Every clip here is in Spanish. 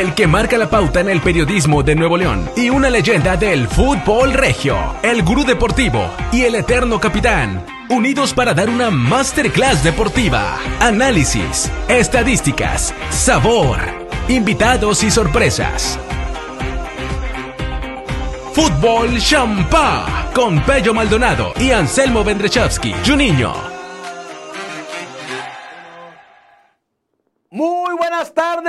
el que marca la pauta en el periodismo de Nuevo León y una leyenda del fútbol regio, el gurú deportivo y el eterno capitán, unidos para dar una masterclass deportiva, análisis, estadísticas, sabor, invitados y sorpresas. Fútbol Champa con Pello Maldonado y Anselmo Vendrechovsky, Juninho.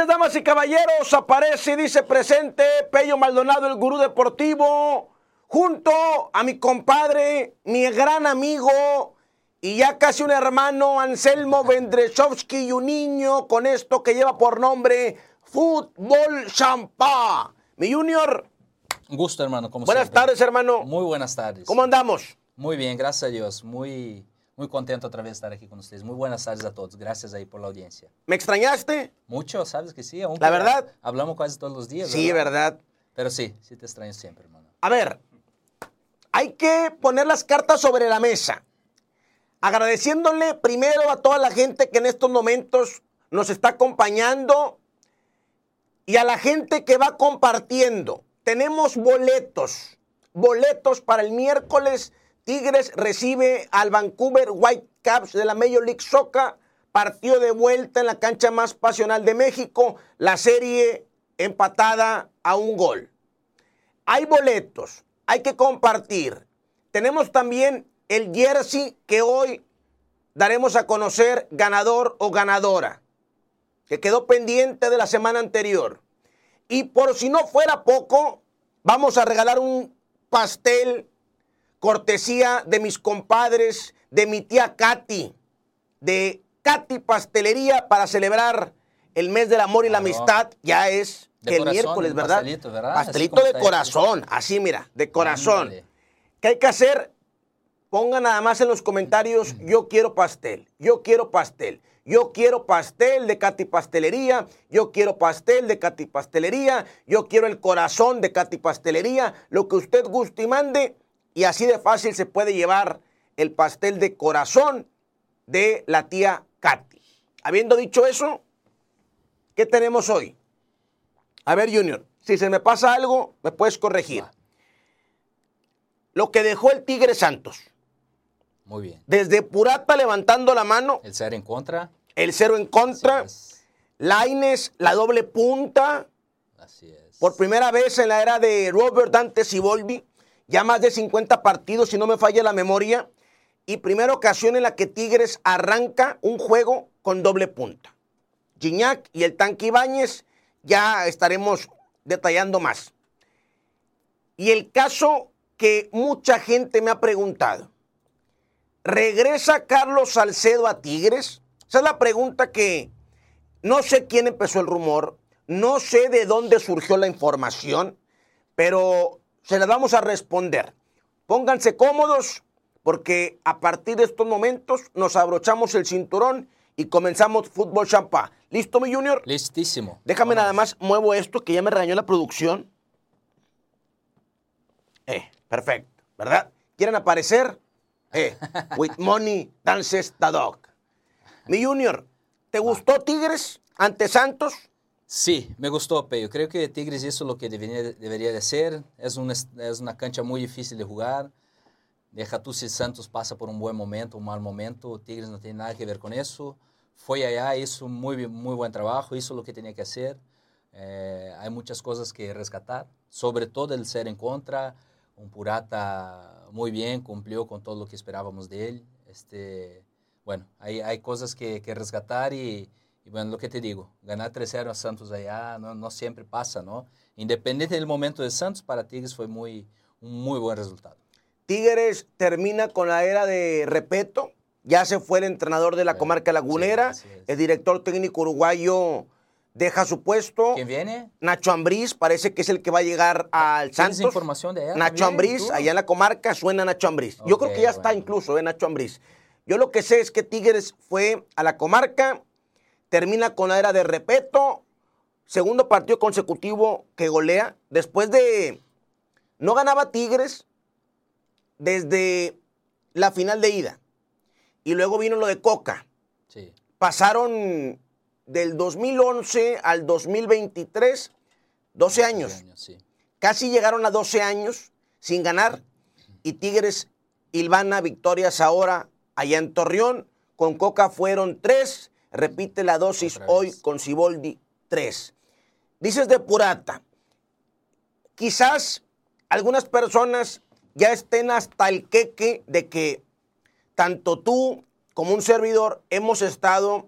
Damas y caballeros. Aparece y dice presente Pello Maldonado, el gurú deportivo, junto a mi compadre, mi gran amigo y ya casi un hermano, Anselmo Vendreshovsky y un niño con esto que lleva por nombre Fútbol Champa. Mi junior. Un gusto, hermano. Como buenas tardes, hermano. Muy buenas tardes. ¿Cómo andamos? Muy bien, gracias a Dios. Muy muy contento otra vez de estar aquí con ustedes. Muy buenas tardes a todos. Gracias ahí por la audiencia. ¿Me extrañaste? Mucho, sabes que sí. la verdad. Hablamos casi todos los días. Sí, ¿verdad? Pero sí, sí te extraño siempre, hermano. A ver, hay que poner las cartas sobre la mesa. Agradeciéndole primero a toda la gente que en estos momentos nos está acompañando y a la gente que va compartiendo. Tenemos boletos, boletos para el miércoles Tigres recibe al Vancouver Whitecaps de la Major League Soccer. Partido de vuelta en la cancha más pasional de México. La serie empatada a un gol. Hay boletos, hay que compartir. Tenemos también el jersey que hoy daremos a conocer ganador o ganadora, que quedó pendiente de la semana anterior. Y por si no fuera poco, vamos a regalar un pastel cortesía de mis compadres, de mi tía Katy, de Katy Pastelería para celebrar el mes del amor y la amistad. Ya es el miércoles, ¿verdad? Pastelito, ¿verdad? pastelito de corazón, así mira, de corazón. ¿Qué hay que hacer? Pongan nada más en los comentarios, yo quiero pastel, yo quiero pastel. Yo quiero pastel de Katy Pastelería, yo quiero pastel de Katy Pastelería, yo quiero el corazón de Katy Pastelería, lo que usted guste y mande, y así de fácil se puede llevar el pastel de corazón de la tía Katy. Habiendo dicho eso, ¿qué tenemos hoy? A ver, Junior, si se me pasa algo, me puedes corregir. Lo que dejó el Tigre Santos. Muy bien. Desde Purata levantando la mano. El cero en contra. El cero en contra. Laines, la doble punta. Así es. Por primera vez en la era de Robert Dante Siboldi ya más de 50 partidos, si no me falla la memoria, y primera ocasión en la que Tigres arranca un juego con doble punta. Gignac y el tanque Ibáñez ya estaremos detallando más. Y el caso que mucha gente me ha preguntado, ¿regresa Carlos Salcedo a Tigres? Esa es la pregunta que no sé quién empezó el rumor, no sé de dónde surgió la información, pero se las vamos a responder. Pónganse cómodos porque a partir de estos momentos nos abrochamos el cinturón y comenzamos fútbol champá. ¿Listo, mi junior? Listísimo. Déjame nada más, muevo esto que ya me regañó la producción. Eh, perfecto, ¿verdad? ¿Quieren aparecer? Eh, with money dances the dog. Mi junior, ¿te gustó Tigres ante Santos? Sí, me gustó, Peyo. Creo que Tigres hizo lo que debería, debería de ser. Es una, es una cancha muy difícil de jugar. Deja tú si Santos pasa por un buen momento, un mal momento. Tigres no tiene nada que ver con eso. Fue allá, hizo muy, muy buen trabajo, hizo lo que tenía que hacer. Eh, hay muchas cosas que rescatar, sobre todo el ser en contra. Un Purata muy bien, cumplió con todo lo que esperábamos de él. Este, bueno, hay, hay cosas que, que rescatar y, y bueno, lo que te digo, ganar 3-0 a Santos allá no, no, siempre pasa, ¿no? Independiente del momento de Santos, para Tigres fue muy, un muy buen resultado. Tigres termina con la era de Repeto, ya se fue el entrenador de la comarca lagunera, el director técnico uruguayo deja su puesto. ¿Quién viene? Nacho Ambriz, parece que es el que va a llegar al Santos. información de allá? Nacho Ambriz, allá en la comarca suena Nacho Ambriz. Yo creo que ya está incluso, ¿eh? Nacho Ambriz. Yo lo que sé es que Tigres fue a la comarca, termina con la era de Repeto, segundo partido consecutivo que golea, después de, no ganaba Tigres desde la final de ida, y luego vino lo de Coca. Pasaron del 2011 al 2023, 12 años. años, sí. Casi llegaron a 12 años sin ganar. Y Tigres, Ilvana, victorias ahora allá en Torreón. Con Coca fueron tres. Repite la dosis hoy con Ciboldi, tres. Dices de Purata. Quizás algunas personas ya estén hasta el queque de que tanto tú como un servidor hemos estado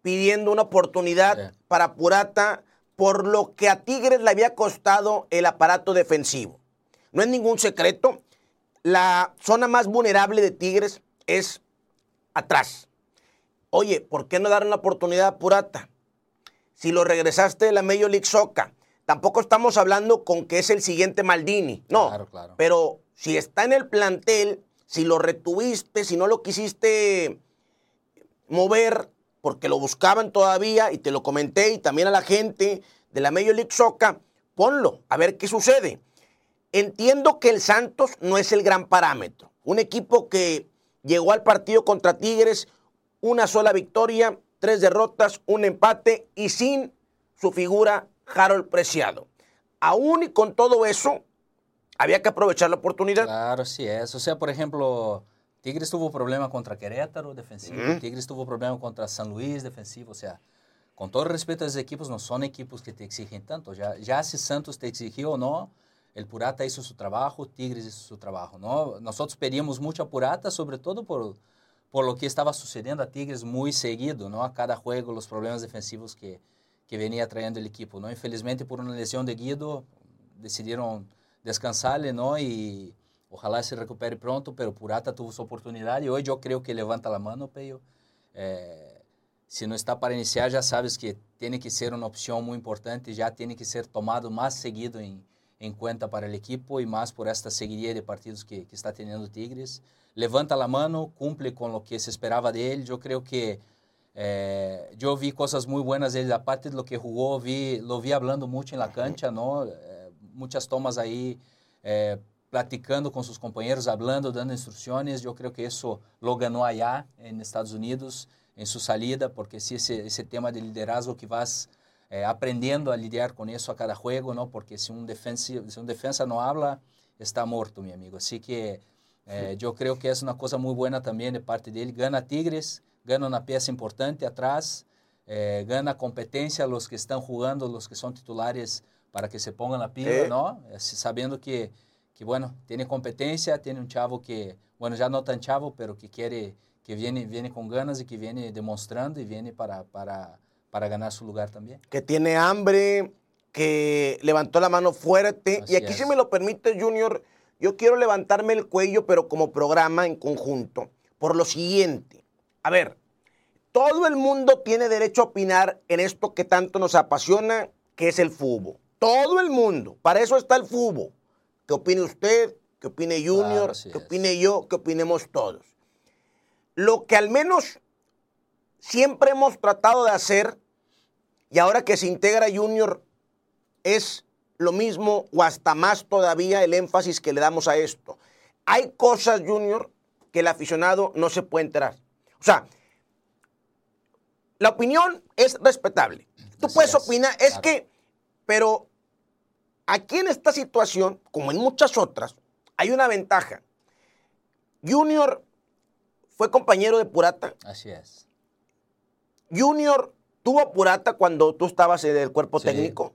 pidiendo una oportunidad para Purata por lo que a Tigres le había costado el aparato defensivo. No es ningún secreto, la zona más vulnerable de Tigres es atrás. Oye, ¿por qué no dar una oportunidad a Purata? Si lo regresaste de la Major League Soccer, tampoco estamos hablando con que es el siguiente Maldini. No, Claro, claro. pero si está en el plantel, si lo retuviste, si no lo quisiste mover porque lo buscaban todavía y te lo comenté y también a la gente de la Major League Soccer, ponlo, a ver qué sucede. Entiendo que el Santos no es el gran parámetro. Un equipo que llegó al partido contra Tigres, una sola victoria, tres derrotas, un empate y sin su figura Harold Preciado. Aún y con todo eso, había que aprovechar la oportunidad. Claro, sí es. O sea, por ejemplo, Tigres tuvo problema contra Querétaro defensivo. Tigres tuvo problema contra San Luis defensivo, o sea, con todo el respeto a esos equipos, no son equipos que te exigen tanto. Ya, ya si Santos te exigió o no, el Purata hizo su trabajo, Tigres hizo su trabajo, ¿no? Nosotros pedíamos mucho a Purata, sobre todo por, por lo que estaba sucediendo a Tigres muy seguido, ¿no? A cada juego, los problemas defensivos que, que venía trayendo el equipo, ¿no? Infelizmente, por una lesión de Guido, decidieron descansarle, ¿no? Y ojalá se recupere pronto, pero Purata tuvo su oportunidad y hoy yo creo que levanta la mano, Peyo. Eh, si no está para iniciar, ya sabes que tiene que ser una opción muy importante, ya tiene que ser tomado más seguido en, en cuenta para el equipo y más por esta seguidilla de partidos que, que está teniendo Tigres. Levanta la mano, cumple con lo que se esperaba de él. Yo creo que eh, yo vi cosas muy buenas de él, aparte de lo que jugó, vi, lo vi hablando mucho en la cancha, ¿no? Eh, muchas tomas ahí, eh, platicando con sus compañeros, hablando, dando instrucciones. Yo creo que eso lo ganó allá en Estados Unidos, en su salida, porque sí, ese, ese tema de liderazgo que vas eh, aprendiendo a lidiar con eso a cada juego, ¿no? Porque si un, defensa, si un defensa no habla, está muerto, mi amigo. Así que eh, yo creo que es una cosa muy buena también de parte de él. Gana Tigres, gana una pieza importante atrás, eh, gana competencia a los que están jugando, los que son titulares, para que se pongan la pila, Sí. ¿no? Eh, Sabiendo que, que, bueno, tiene competencia, tiene un chavo que, bueno, ya no tan chavo, pero que quiere, que viene, viene con ganas y que viene demostrando y viene para, para, para ganar su lugar también. que tiene hambre, que levantó la mano fuerte. Así y aquí, es. si me lo permite, Junior, yo quiero levantarme el cuello, pero como programa en conjunto, por lo siguiente. A ver, todo el mundo tiene derecho a opinar en esto que tanto nos apasiona, que es el fútbol. Todo el mundo. Para eso está el fútbol. Que opine usted, que opine Junior, Claro, que es. opine yo, que opinemos todos. Lo que al menos siempre hemos tratado de hacer y ahora que se integra Junior es lo mismo o hasta más todavía el énfasis que le damos a esto. Hay cosas, Junior, que el aficionado no se puede enterar. O sea, la opinión es respetable. Tú Así puedes es, opinar, es claro. que, pero aquí en esta situación, como en muchas otras, hay una ventaja. Junior fue compañero de Purata. Así es. Junior tuvo Purata cuando tú estabas en el cuerpo Sí, técnico.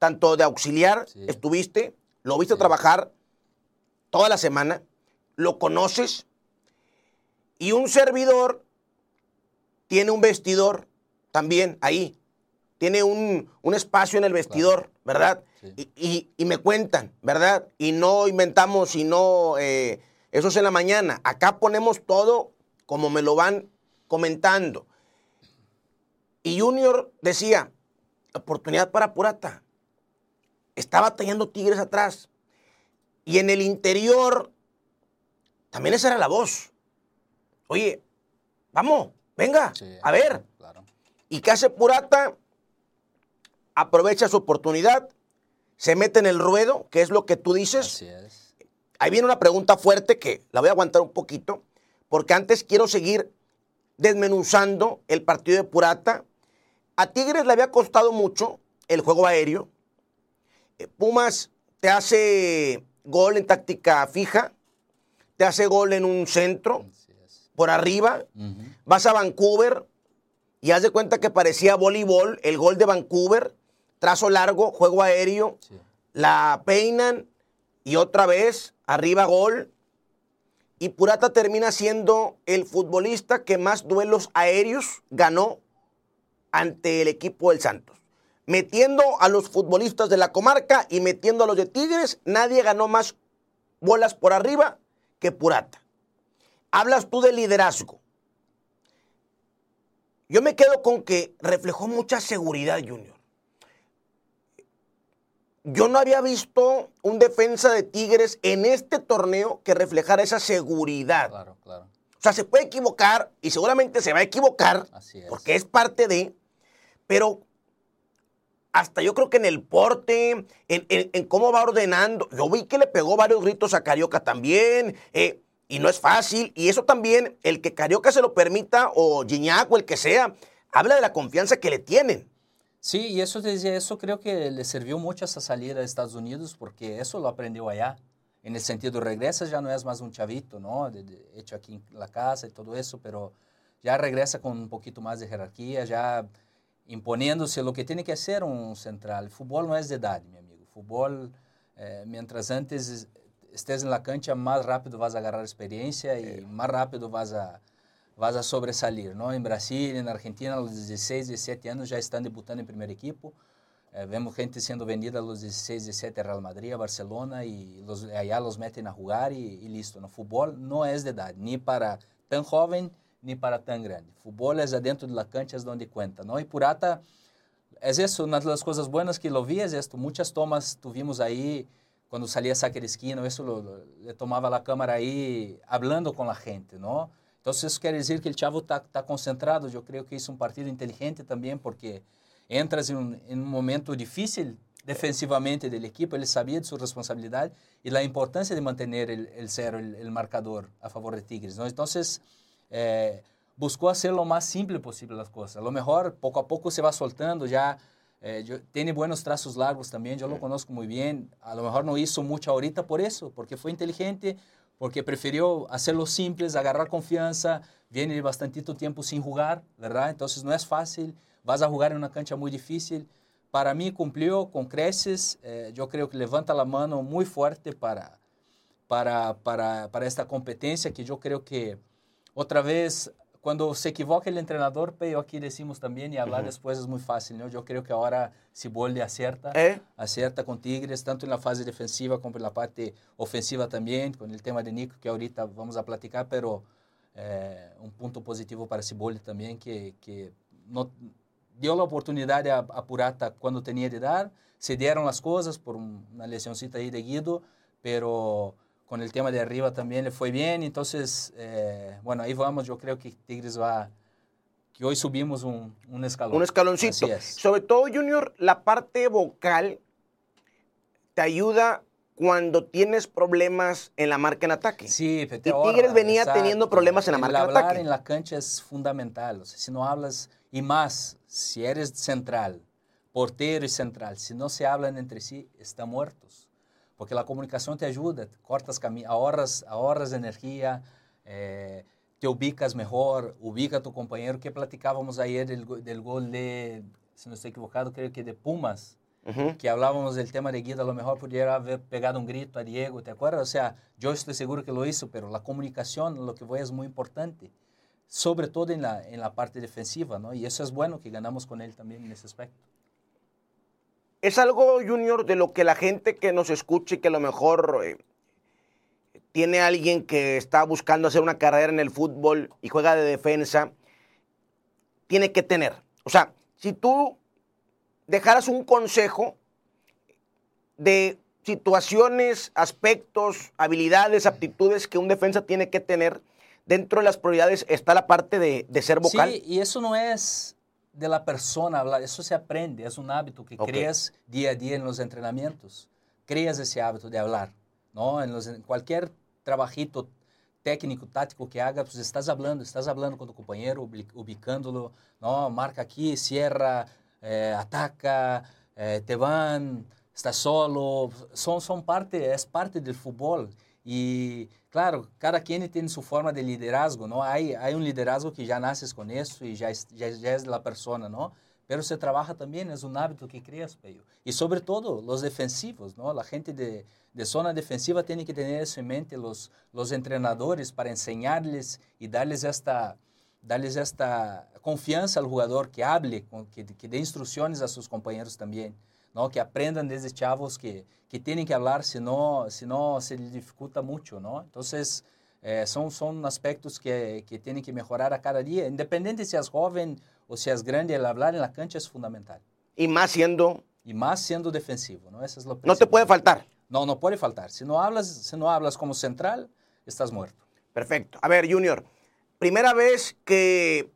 Tanto de auxiliar Sí. estuviste, lo viste Sí. trabajar toda la semana, lo conoces, y un servidor tiene un vestidor también ahí, tiene un, un espacio en el vestidor, ¿verdad? Sí. Y, y- y me cuentan, ¿verdad? Y no inventamos, sino eh, eso es en la mañana. Acá ponemos todo como me lo van comentando. Y Junior decía, oportunidad para Purata. Estaba teniendo Tigres atrás. Y en el interior, también esa era la voz. Oye, vamos, venga, Sí, a ver. Claro. ¿Y qué hace Purata? Aprovecha su oportunidad, se mete en el ruedo, que es lo que tú dices. Así es. Ahí viene una pregunta fuerte que la voy a aguantar un poquito, porque antes quiero seguir desmenuzando el partido de Purata, A Tigres le había costado mucho el juego aéreo. Pumas te hace gol en táctica fija, te hace gol en un centro, por arriba. Vas a Vancouver y haz de cuenta que parecía voleibol, el gol de Vancouver, trazo largo, juego aéreo, la peinan y otra vez arriba gol. Y Purata termina siendo el futbolista que más duelos aéreos ganó ante el equipo del Santos. Metiendo a los futbolistas de la comarca y metiendo a los de Tigres, nadie ganó más bolas por arriba que Purata. Hablas tú de liderazgo. Yo me quedo con que reflejó mucha seguridad, Junior. Yo no había visto un defensa de Tigres en este torneo que reflejara esa seguridad. Claro, claro. O sea, se puede equivocar y seguramente se va a equivocar porque es parte de, pero hasta yo creo que en el porte, en, cómo va ordenando, yo vi que le pegó varios gritos a Carioca también, eh, y no es fácil, y eso también, el que Carioca se lo permita, o Gignac o el que sea, habla de la confianza que le tienen. Sí, y eso, eso creo que le sirvió mucho esa salida a Estados Unidos, porque eso lo aprendió allá. En el sentido, regresa ya no es más un chavito, ¿no? hecho aquí en la casa y todo eso, pero ya regresa con un poquito más de jerarquía, ya imponiéndose lo que tiene que hacer un central. El fútbol no es de edad, mi amigo. fútbol, eh, mientras antes estés en la cancha, más rápido vas a agarrar experiencia y más rápido vas a, vas a sobresalir. ¿no? En Brasil, en Argentina, a los 16, 17 años ya están debutando en primer equipo. Eh, vemos gente siendo vendida a los 16, 17 a Real Madrid, a Barcelona y los, allá los meten a jugar y, y listo. ¿no? Fútbol no es de edad, ni para tan joven ni para tan grande. Fútbol es adentro de la cancha, es donde cuenta, ¿no? Y Purata, es eso, una de las cosas buenas que lo vi es esto. Muchas tomas tuvimos ahí, cuando salía a sacar esquina, eso lo, le tomaba la cámara ahí hablando gente, ¿no? Entonces eso quiere decir que el chavo está tá concentrado. Yo creo que hizo un partido inteligente también porque entras en un momento difícil defensivamente del equipo, ele sabia de sua responsabilidade e da importância de manter cero, el, el, marcador a favor de Tigres. ¿no? Eh, buscou hacer lo más simple posible las cosas. A lo mejor poco a poco se va soltando, ya eh, yo, tiene buenos trazos largos también, yo lo conozco muy bien. A lo mejor no hizo mucho ahorita por eso, porque fue inteligente, porque prefirió hacerlo simples, agarrar confianza, viene bastantito tiempo sin jugar, ¿verdad? Entonces no es fácil, vas a jugar en una cancha muy difícil. Para mí cumplió con creces, eh, yo creo que levanta la mano muy fuerte para, para, para, para esta competencia que yo creo que Outra vez, quando se equivoca o treinador, pero aqui decimos também, e falar depois é muito fácil, ¿no? Eu creio que agora Siboldi acerta, ¿Eh? acerta com Tigres, tanto na fase defensiva como na parte ofensiva também, com o tema de Nico, que ahorita vamos a platicar, pero eh, um ponto positivo para Siboldi também, que, que no, deu a oportunidade a, a Purata quando tinha de dar, se deram as coisas por uma lesãozinha aí de Guido, pero con el tema de arriba también le fue bien. Entonces, eh, bueno, ahí vamos. Yo creo que Tigres va, que hoy subimos un, un escalón. Un escaloncito. Sobre todo, Junior, la parte vocal te ayuda cuando tienes problemas en la marca en ataque. Sí, y Tigres venía teniendo problemas en la marca en ataque. Hablar en la cancha es fundamental. O sea, si no hablas, y más, si eres central, portero y central, si no se hablan entre sí, están muertos porque a comunicação te ajuda, cortas caminhos, ahorras, ahorras energia, eh, te ubicas melhor, ubica tu companheiro, que platicávamos ayer del, del gol de, se não estou equivocado, creio que de Pumas, que falávamos do tema de Guida, a lo mejor poderia haber pegado um grito a Diego, ¿te acuerdas? O sea, eu estou seguro que lo hizo, pero a comunicação, lo que voy, é muito importante, sobre todo en la, en la parte defensiva, ¿no? Y eso es bueno que ganamos con él también en ese aspecto. Es algo, Junior, de lo que la gente que nos escuche, que a lo mejor eh, tiene alguien que está buscando hacer una carrera en el fútbol y juega de defensa, tiene que tener. O sea, si tú dejaras un consejo de situaciones, aspectos, habilidades, aptitudes que un defensa tiene que tener, dentro de las prioridades está la parte de, de ser vocal. Sí, y eso no es de la persona eso se aprende, es un hábito que creas día a día en los entrenamientos, creas ese hábito de hablar, ¿no? En, los, en cualquier trabajito técnico, tático que haga, pues estás hablando, estás hablando con tu compañero, ubicándolo, no, marca aquí, cierra, eh, ataca, eh, te van, estás solo, son, son parte, es parte del fútbol. Y claro, cada quien tiene su forma de liderazgo, ¿no? Hay, hay un liderazgo que ya naces con eso y ya es, ya, ya es la persona, ¿no? Pero se trabaja también, es un hábito que creas, Peyo. Y sobre todo los defensivos, ¿no? La gente de, de zona defensiva tiene que tener eso en mente, los, los entrenadores, para enseñarles y darles esta, darles esta confianza al jugador, que hable, que, que dé instrucciones a sus compañeros también. ¿No? que aprendan desde chavos que, que tienen que hablar, si no, si no se les dificulta mucho. ¿no? Entonces, eh, son, son aspectos que, que tienen que mejorar a cada día. Independiente si es joven o si es grande, el hablar en la cancha es fundamental. Y más siendo... Y más siendo defensivo, ¿no? Eso es lo No te puede faltar. No, no puede faltar. Si no hablas, si no hablas como central, estás muerto. Perfecto. A ver, Junior, primera vez que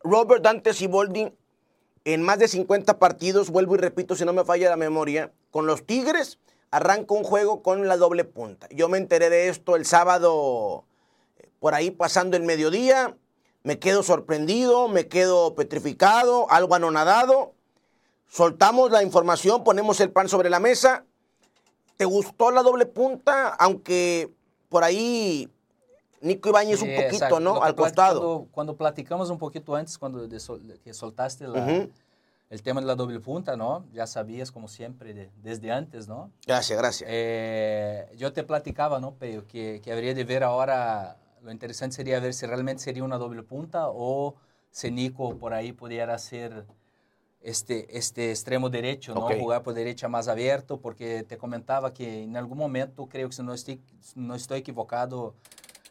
Robert Dante Siboldi en más de 50 partidos, vuelvo y repito si no me falla la memoria, con los Tigres arranca un juego con la doble punta. Yo me enteré de esto el sábado eh, por ahí pasando el mediodía, me quedo sorprendido, me quedo petrificado, algo anonadado. Soltamos la información, ponemos el pan sobre la mesa. ¿Te gustó la doble punta? Aunque por ahí Nico Ibáñez un poquito, ¿no? Al costado. Cuando, platicamos un poquito antes, cuando que soltaste el tema de la doble punta, ¿no? Ya sabías, como siempre, desde antes, ¿no? Gracias, gracias. Eh, yo te platicaba, ¿no, Pero que, que habría de ver ahora, lo interesante sería ver si realmente sería una doble punta o si Nico por ahí pudiera ser este, este extremo derecho, ¿no? Jugar por derecha más abierto, porque te comentaba que en algún momento, creo que si no estoy, no estoy equivocado,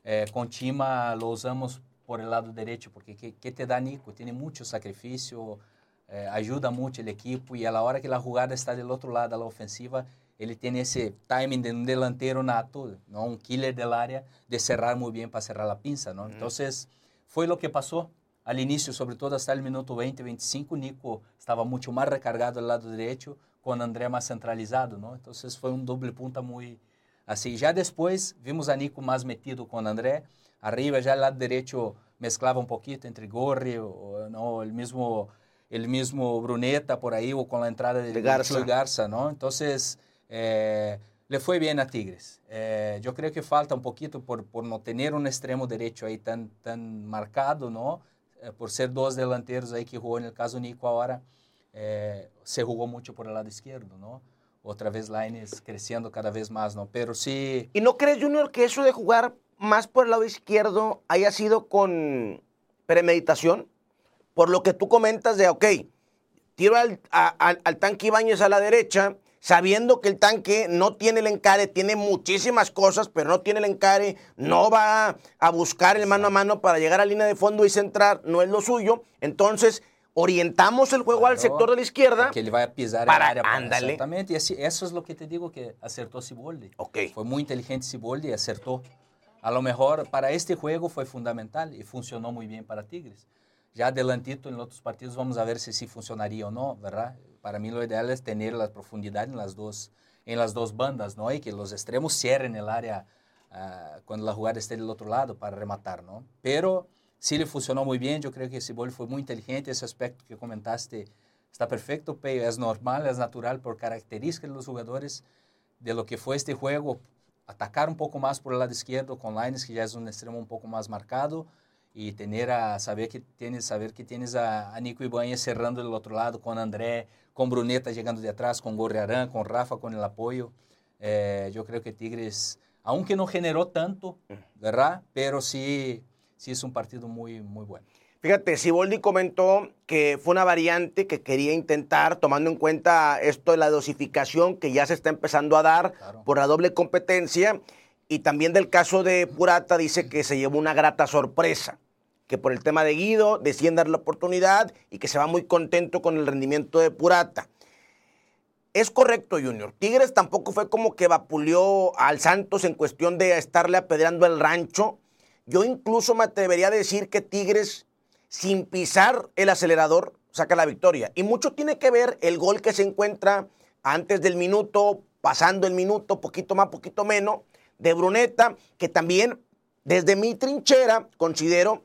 eh, con Chima lo usamos por el lado derecho, porque ¿qué, te da Nico? Tiene mucho sacrificio, eh, ayuda mucho el equipo y a la hora que la jugada está del otro lado de la ofensiva, él tiene ese timing de un delantero nato, ¿no? un killer del área, de cerrar muy bien para cerrar la pinza. ¿no? Entonces, fue lo que pasó al inicio, sobre todo hasta el minuto 20, 25, Nico estaba mucho más recargado al lado derecho, con André más centralizado. ¿no? Entonces, fue un doble punta muy, Assim, já depois vimos a Nico mais metido com André. Arriba já lado direito mesclava um pouquinho entre Gorri, ou, não, o mesmo el mismo Bruneta por aí, ou com a entrada de, de Garza. Garza, não? Então, eh, le foi bem a Tigres. Eh, eu creio que falta um pouquinho por, por não ter um extremo direito aí tão, tão marcado, não? Eh, por ser dois delanteros aí que jogou, no caso Nico agora, eh, se jogou muito por el lado esquerdo, não? Otra vez Lines creciendo cada vez más, ¿no? Pero sí... ¿Y no crees, Junior, que eso de jugar más por el lado izquierdo haya sido con premeditación? Por lo que tú comentas de, ok, tiro al, al tanque Ibáñez a la derecha, sabiendo que el tanque no tiene el encare, tiene muchísimas cosas, pero no tiene el encare, no va a buscar el mano a mano para llegar a línea de fondo y centrar, no es lo suyo. Entonces orientamos el juego al sector de la izquierda. Que él vaya a pisar para, el área. Ándale. Exactamente. Y así, eso es lo que te digo que acertó Siboldi. Okay. Fue muy inteligente Siboldi y acertó. A lo mejor para este juego fue fundamental y funcionó muy bien para Tigres. Ya adelantito en otros partidos vamos a ver si sí funcionaría o no, ¿verdad? Para mí lo ideal es tener la profundidad en las dos, en las dos bandas, ¿no? Y que los extremos cierren el área uh, cuando la jugada esté del otro lado para rematar, ¿no? Pero si ele funcionou muito bem, eu creio que esse gol foi muito inteligente. Esse aspecto que comentaste está perfeito, pero é normal, é natural por características dos jogadores de lo que foi este jogo. Atacar um pouco mais por el lado esquerdo com Lines, que já é um extremo um pouco mais marcado, e ter a saber que tienes saber que tienes a, a Nico Ibanez cerrando do outro lado com André, com Bruneta chegando de atrás, com Gorriarán, com Rafa com o apoio. Eh, eu creio que Tigres, aunque não generou tanto, verdade? Pero sí sí es un partido muy, muy bueno. Fíjate, Siboldi comentó que fue una variante que quería intentar, tomando en cuenta esto de la dosificación que ya se está empezando a dar por la doble competencia, y también del caso de Purata dice que se llevó una grata sorpresa, que por el tema de Guido deciden dar la oportunidad y que se va muy contento con el rendimiento de Purata. Es correcto, Junior. Tigres tampoco fue como que vapuleó al Santos en cuestión de estarle apedreando el rancho yo incluso me atrevería a decir que Tigres, sin pisar el acelerador, saca la victoria. Y mucho tiene que ver el gol que se encuentra antes del minuto, pasando el minuto, poquito más, poquito menos, de Bruneta, que también Desde mi trinchera considero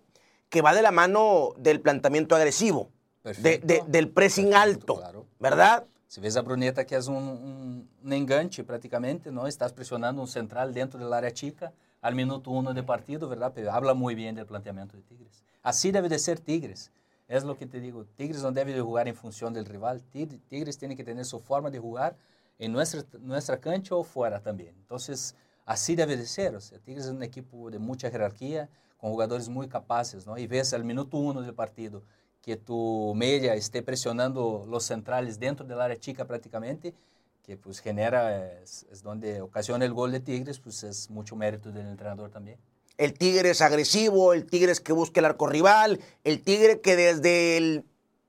que va de la mano del planteamiento agresivo, de- Perfecto. de- del pressing Perfecto, alto, claro. ¿verdad? Se ves a Bruneta que es un, un, un enganche prácticamente, ¿no? Estás presionando un central dentro del área chica al minuto uno de partido, ¿verdad? Pero habla muy bien del planteamiento de Tigres. Así debe de ser Tigres. Es lo que te digo. Tigres no debe de jugar en función del rival. Tig- Tigres tiene que tener su forma de jugar en nuestra, nuestra cancha o fuera también. Entonces, así debe de ser. O sea, Tigres es un equipo de mucha jerarquía, con jugadores muy capaces, ¿no? Y ves al minuto uno del partido que tu media esté presionando los centrales dentro del área chica prácticamente, que pues genera, es, es donde ocasiona el gol de Tigres, pues es mucho mérito del entrenador también. El Tigre es agresivo, el Tigre es que busca el arco rival, el Tigre que desde el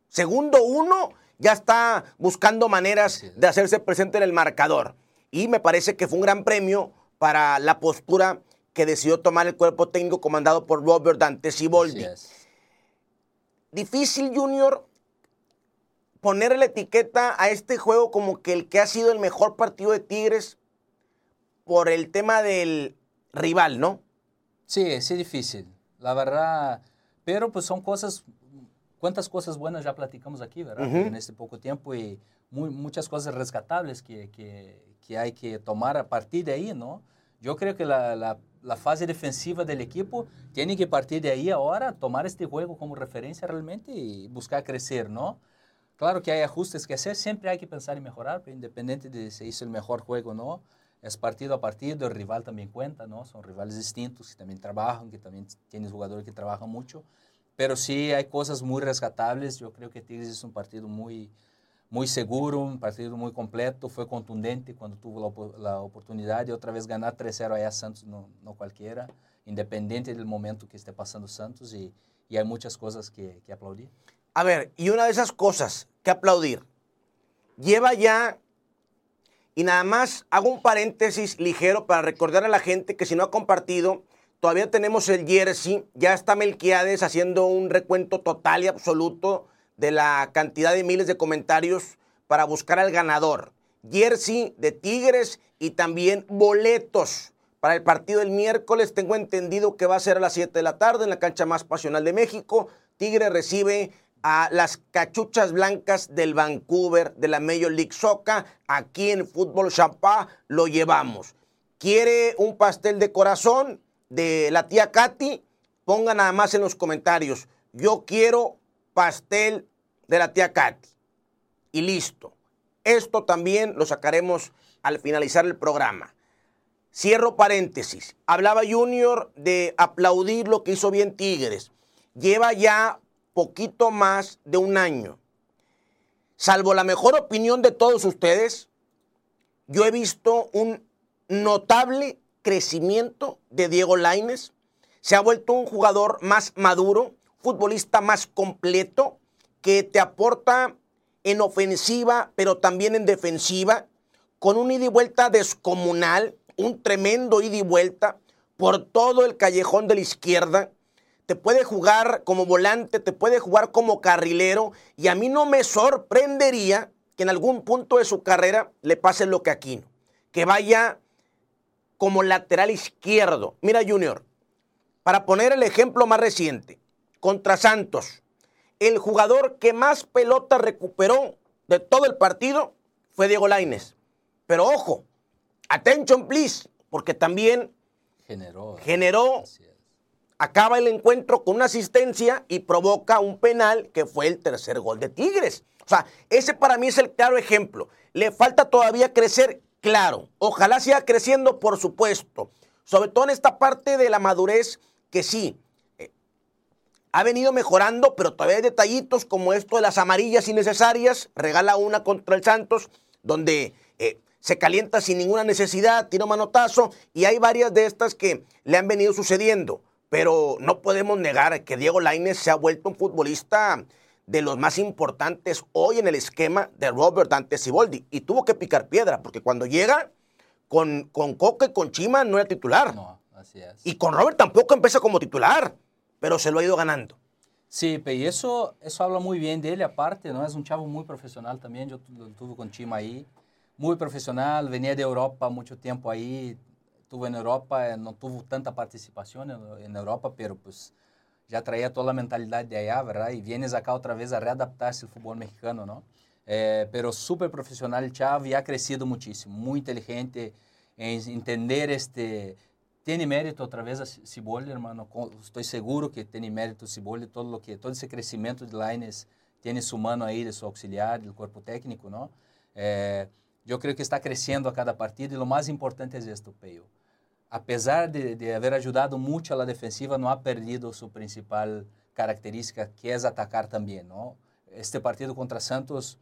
segundo uno ya está buscando maneras de hacerse presente en el marcador. Y me parece que fue un gran premio para la postura que decidió tomar el cuerpo técnico comandado por Robert Dante Siboldi. Difícil, Junior, poner la etiqueta a este juego como que el que ha sido el mejor partido de Tigres por el tema del rival, ¿no? Sí, sí, difícil, la verdad, pero pues son cosas, cuántas cosas buenas ya platicamos aquí, ¿verdad? Ujú. En este poco tiempo y muy- muchas cosas rescatables que, que, que hay que tomar a partir de ahí, ¿no? Yo creo que la, la, la fase defensiva del equipo tiene que partir de ahí ahora, tomar este juego como referencia realmente y buscar crecer, ¿no? Claro que hay ajustes que hacer, siempre hay que pensar en mejorar, pero independiente de si hizo el mejor juego o no, es partido a partido, el rival también cuenta, ¿no? Son rivales distintos que también trabajan, que también tienes jugadores que trabajan mucho, pero sí hay cosas muy rescatables. Yo creo que Tigres es un partido muy, muy seguro, un partido muy completo, fue contundente cuando tuvo la, la oportunidad de otra vez ganar 3-0 allá a Santos, no, no cualquiera, independiente del momento que esté pasando Santos y, y hay muchas cosas que, que aplaudir. A ver, y una de esas cosas que aplaudir, lleva ya, y nada más hago un paréntesis ligero para recordar a la gente que si no ha compartido, todavía tenemos el jersey, ya está Melquiades haciendo un recuento total y absoluto de la cantidad de miles de comentarios para buscar al ganador. Jersey de Tigres y también boletos para el partido del miércoles. Tengo entendido que va a ser a las 7 de la tarde en la cancha más pasional de México. Tigre recibe a las cachuchas blancas del Vancouver de la Major League Soccer. Aquí en Fútbol Champá lo llevamos. ¿Quiere un pastel de corazón de la tía Katy? Ponga nada más en los comentarios. Yo quiero pastel de la tía Katy. Y listo. Esto también lo sacaremos al finalizar el programa. Cierro paréntesis. Hablaba Junior de aplaudir lo que hizo bien Tigres. Lleva ya poquito más de un año. Salvo la mejor opinión de todos ustedes, yo he visto un notable crecimiento de Diego Laines. Se ha vuelto un jugador más maduro, futbolista más completo, que te aporta en ofensiva, pero también en defensiva, con un ida y vuelta descomunal, un tremendo ida y vuelta por todo el callejón de la izquierda. Te puede jugar como volante, te puede jugar como carrilero, y a mí no me sorprendería que en algún punto de su carrera le pase lo que a Aquino, que vaya como lateral izquierdo. Mira, Junior, para poner el ejemplo más reciente, contra Santos, el jugador que más pelota recuperó de todo el partido fue Diego Laines. Pero ojo, attention please, porque también Generó. Generó. Acaba el encuentro con una asistencia y provoca un penal que fue el tercer gol de Tigres. O sea, ese para mí es el claro ejemplo. Le falta todavía crecer, claro. Ojalá siga creciendo, por supuesto. Sobre todo en esta parte de la madurez que sí, eh, ha venido mejorando, pero todavía hay detallitos como esto de las amarillas innecesarias. Regala una contra el Santos, donde eh, se calienta sin ninguna necesidad, tira manotazo, y hay varias de estas que le han venido sucediendo. Pero no podemos negar que Diego Lainez se ha vuelto un futbolista de los más importantes hoy en el esquema de Robert Dante Siboldi. Y tuvo que picar piedra, porque cuando llega con, con Coca y con Chima no era titular. No, así es. Y con Robert tampoco empieza como titular, pero se lo ha ido ganando. Sí, y eso, eso habla muy bien de él, aparte, ¿no? Es un chavo muy profesional también, yo lo tuve con Chima ahí, muy profesional, venía de Europa mucho tiempo ahí, tuvo en Europa, eh, no tuvo tanta participación en, Europa, pero pues ya traía toda la mentalidad de allá, ¿verdad? Y vienes acá otra vez a readaptarse al fútbol mexicano, ¿no? Eh, pero súper profesional y ha crecido muchísimo, muy inteligente en entender este... Tiene mérito otra vez a Cibolli, hermano. Estoy seguro que tiene mérito Cibolli, todo lo que todo ese crecimiento de Lines tiene su mano ahí, de su auxiliar, del cuerpo técnico, ¿no? Eh, yo creo que está creciendo a cada partido y lo más importante es esto, Peyo. A pesar de, de, haber ayudado mucho a la defensiva, no ha perdido su principal característica, que es atacar también, ¿no? Este partido contra Santos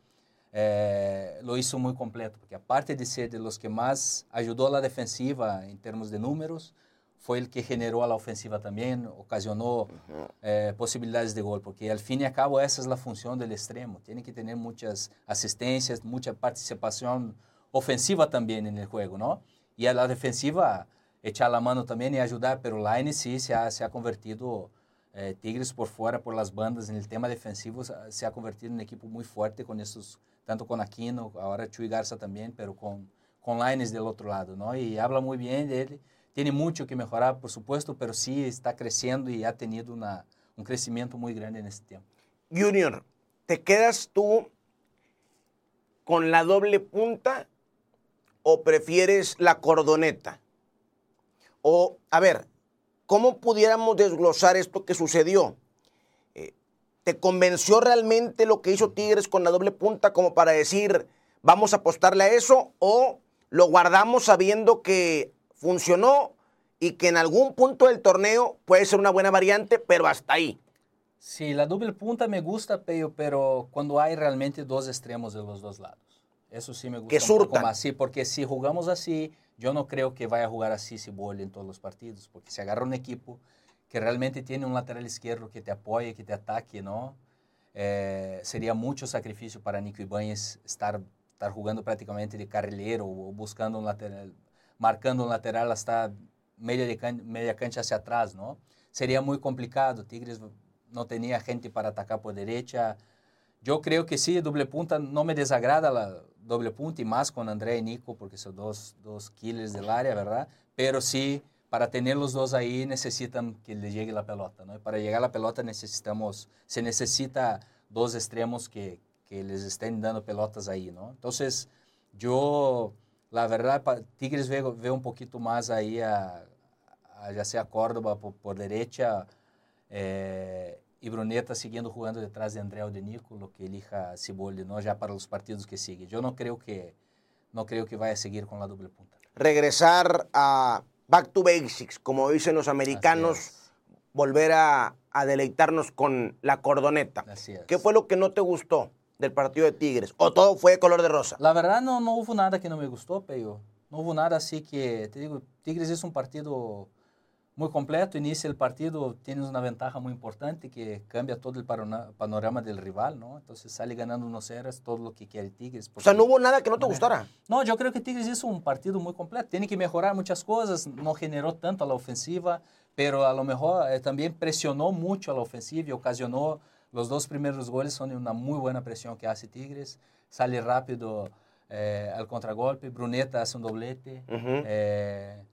eh, lo hizo muy completo, porque aparte de ser de los que más ayudó a la defensiva en términos de números, fue el que generó a la ofensiva también, ocasionó eh, posibilidades de gol, porque al fin y al cabo esa es la función del extremo, tiene que tener muchas asistencias, mucha participación ofensiva también en el juego, ¿no? Y a la defensiva echar la mano también y ayudar, pero Line sí se ha, se ha convertido, eh, Tigres por fuera, por las bandas, en el tema defensivo, se ha convertido en un equipo muy fuerte con estos, tanto con Aquino, ahora Chuy Garza también, pero con, con Lines del otro lado, ¿no? Y habla muy bien de él tiene mucho que mejorar, por supuesto, pero sí está creciendo y ha tenido una, un crecimiento muy grande en este tiempo. Junior, ¿te quedas tú con la doble punta o prefieres la cordoneta? O, a ver, ¿cómo pudiéramos desglosar esto que sucedió? Eh, ¿Te convenció realmente lo que hizo Tigres con la doble punta como para decir, vamos a apostarle a eso? ¿O lo guardamos sabiendo que funcionó y que en algún punto del torneo puede ser una buena variante, pero hasta ahí. Sí, la doble punta me gusta, pero cuando hay realmente dos extremos de los dos lados. Eso sí me gusta que un poco más. Sí, porque si jugamos así, yo no creo que vaya a jugar así Cibolli en todos los partidos, porque si agarra un equipo que realmente tiene un lateral izquierdo que te apoye, que te ataque, ¿no? Eh, sería mucho sacrificio para Nico Ibáñez estar, estar jugando prácticamente de carrilero o buscando un lateral, marcando un lateral hasta media, de can media cancha hacia atrás, ¿no? Sería muy complicado. Tigres no tenía gente para atacar por derecha. Yo creo que sí, doble punta, no me desagrada la doble punta y más con André y Nico, porque son dos, dos killers del área, ¿verdad? Pero sí, para tener los dos ahí necesitan que le llegue la pelota, ¿no? Y para llegar a la pelota necesitamos, se necesita dos extremos que, que les estén dando pelotas ahí, ¿no? Entonces, yo la verdad, Tigres ve, ve un poquito más ahí a, a ya sea Córdoba por, por derecha eh, y Bruneta siguiendo jugando detrás de André o de Nico, lo que elija Ciboldi, ¿no? ya para los partidos que siguen. Yo no creo que, no creo que vaya a seguir con la doble punta. Regresar a back to basics, como dicen los americanos, volver a, a, deleitarnos con la cordoneta. Así es. ¿Qué fue lo que no te gustó? del partido de Tigres? ¿O todo fue de color de rosa? La verdad no, no hubo nada que no me gustó, pero no hubo nada así que, te digo, Tigres es un partido muy completo, inicia el partido, tienes una ventaja muy importante que cambia todo el panorama del rival, ¿no? Entonces sale ganando 1-0, es todo lo que quiere Tigres. O sea, no hubo nada que no te gustara. No, yo creo que Tigres hizo un partido muy completo, tiene que mejorar muchas cosas, no generó tanto a la ofensiva, pero a lo mejor eh, también presionó mucho a la ofensiva y ocasionó los dos primeros goles son una muy buena presión que hace Tigres. Sale rápido eh, al contragolpe. Bruneta hace un doblete. eh,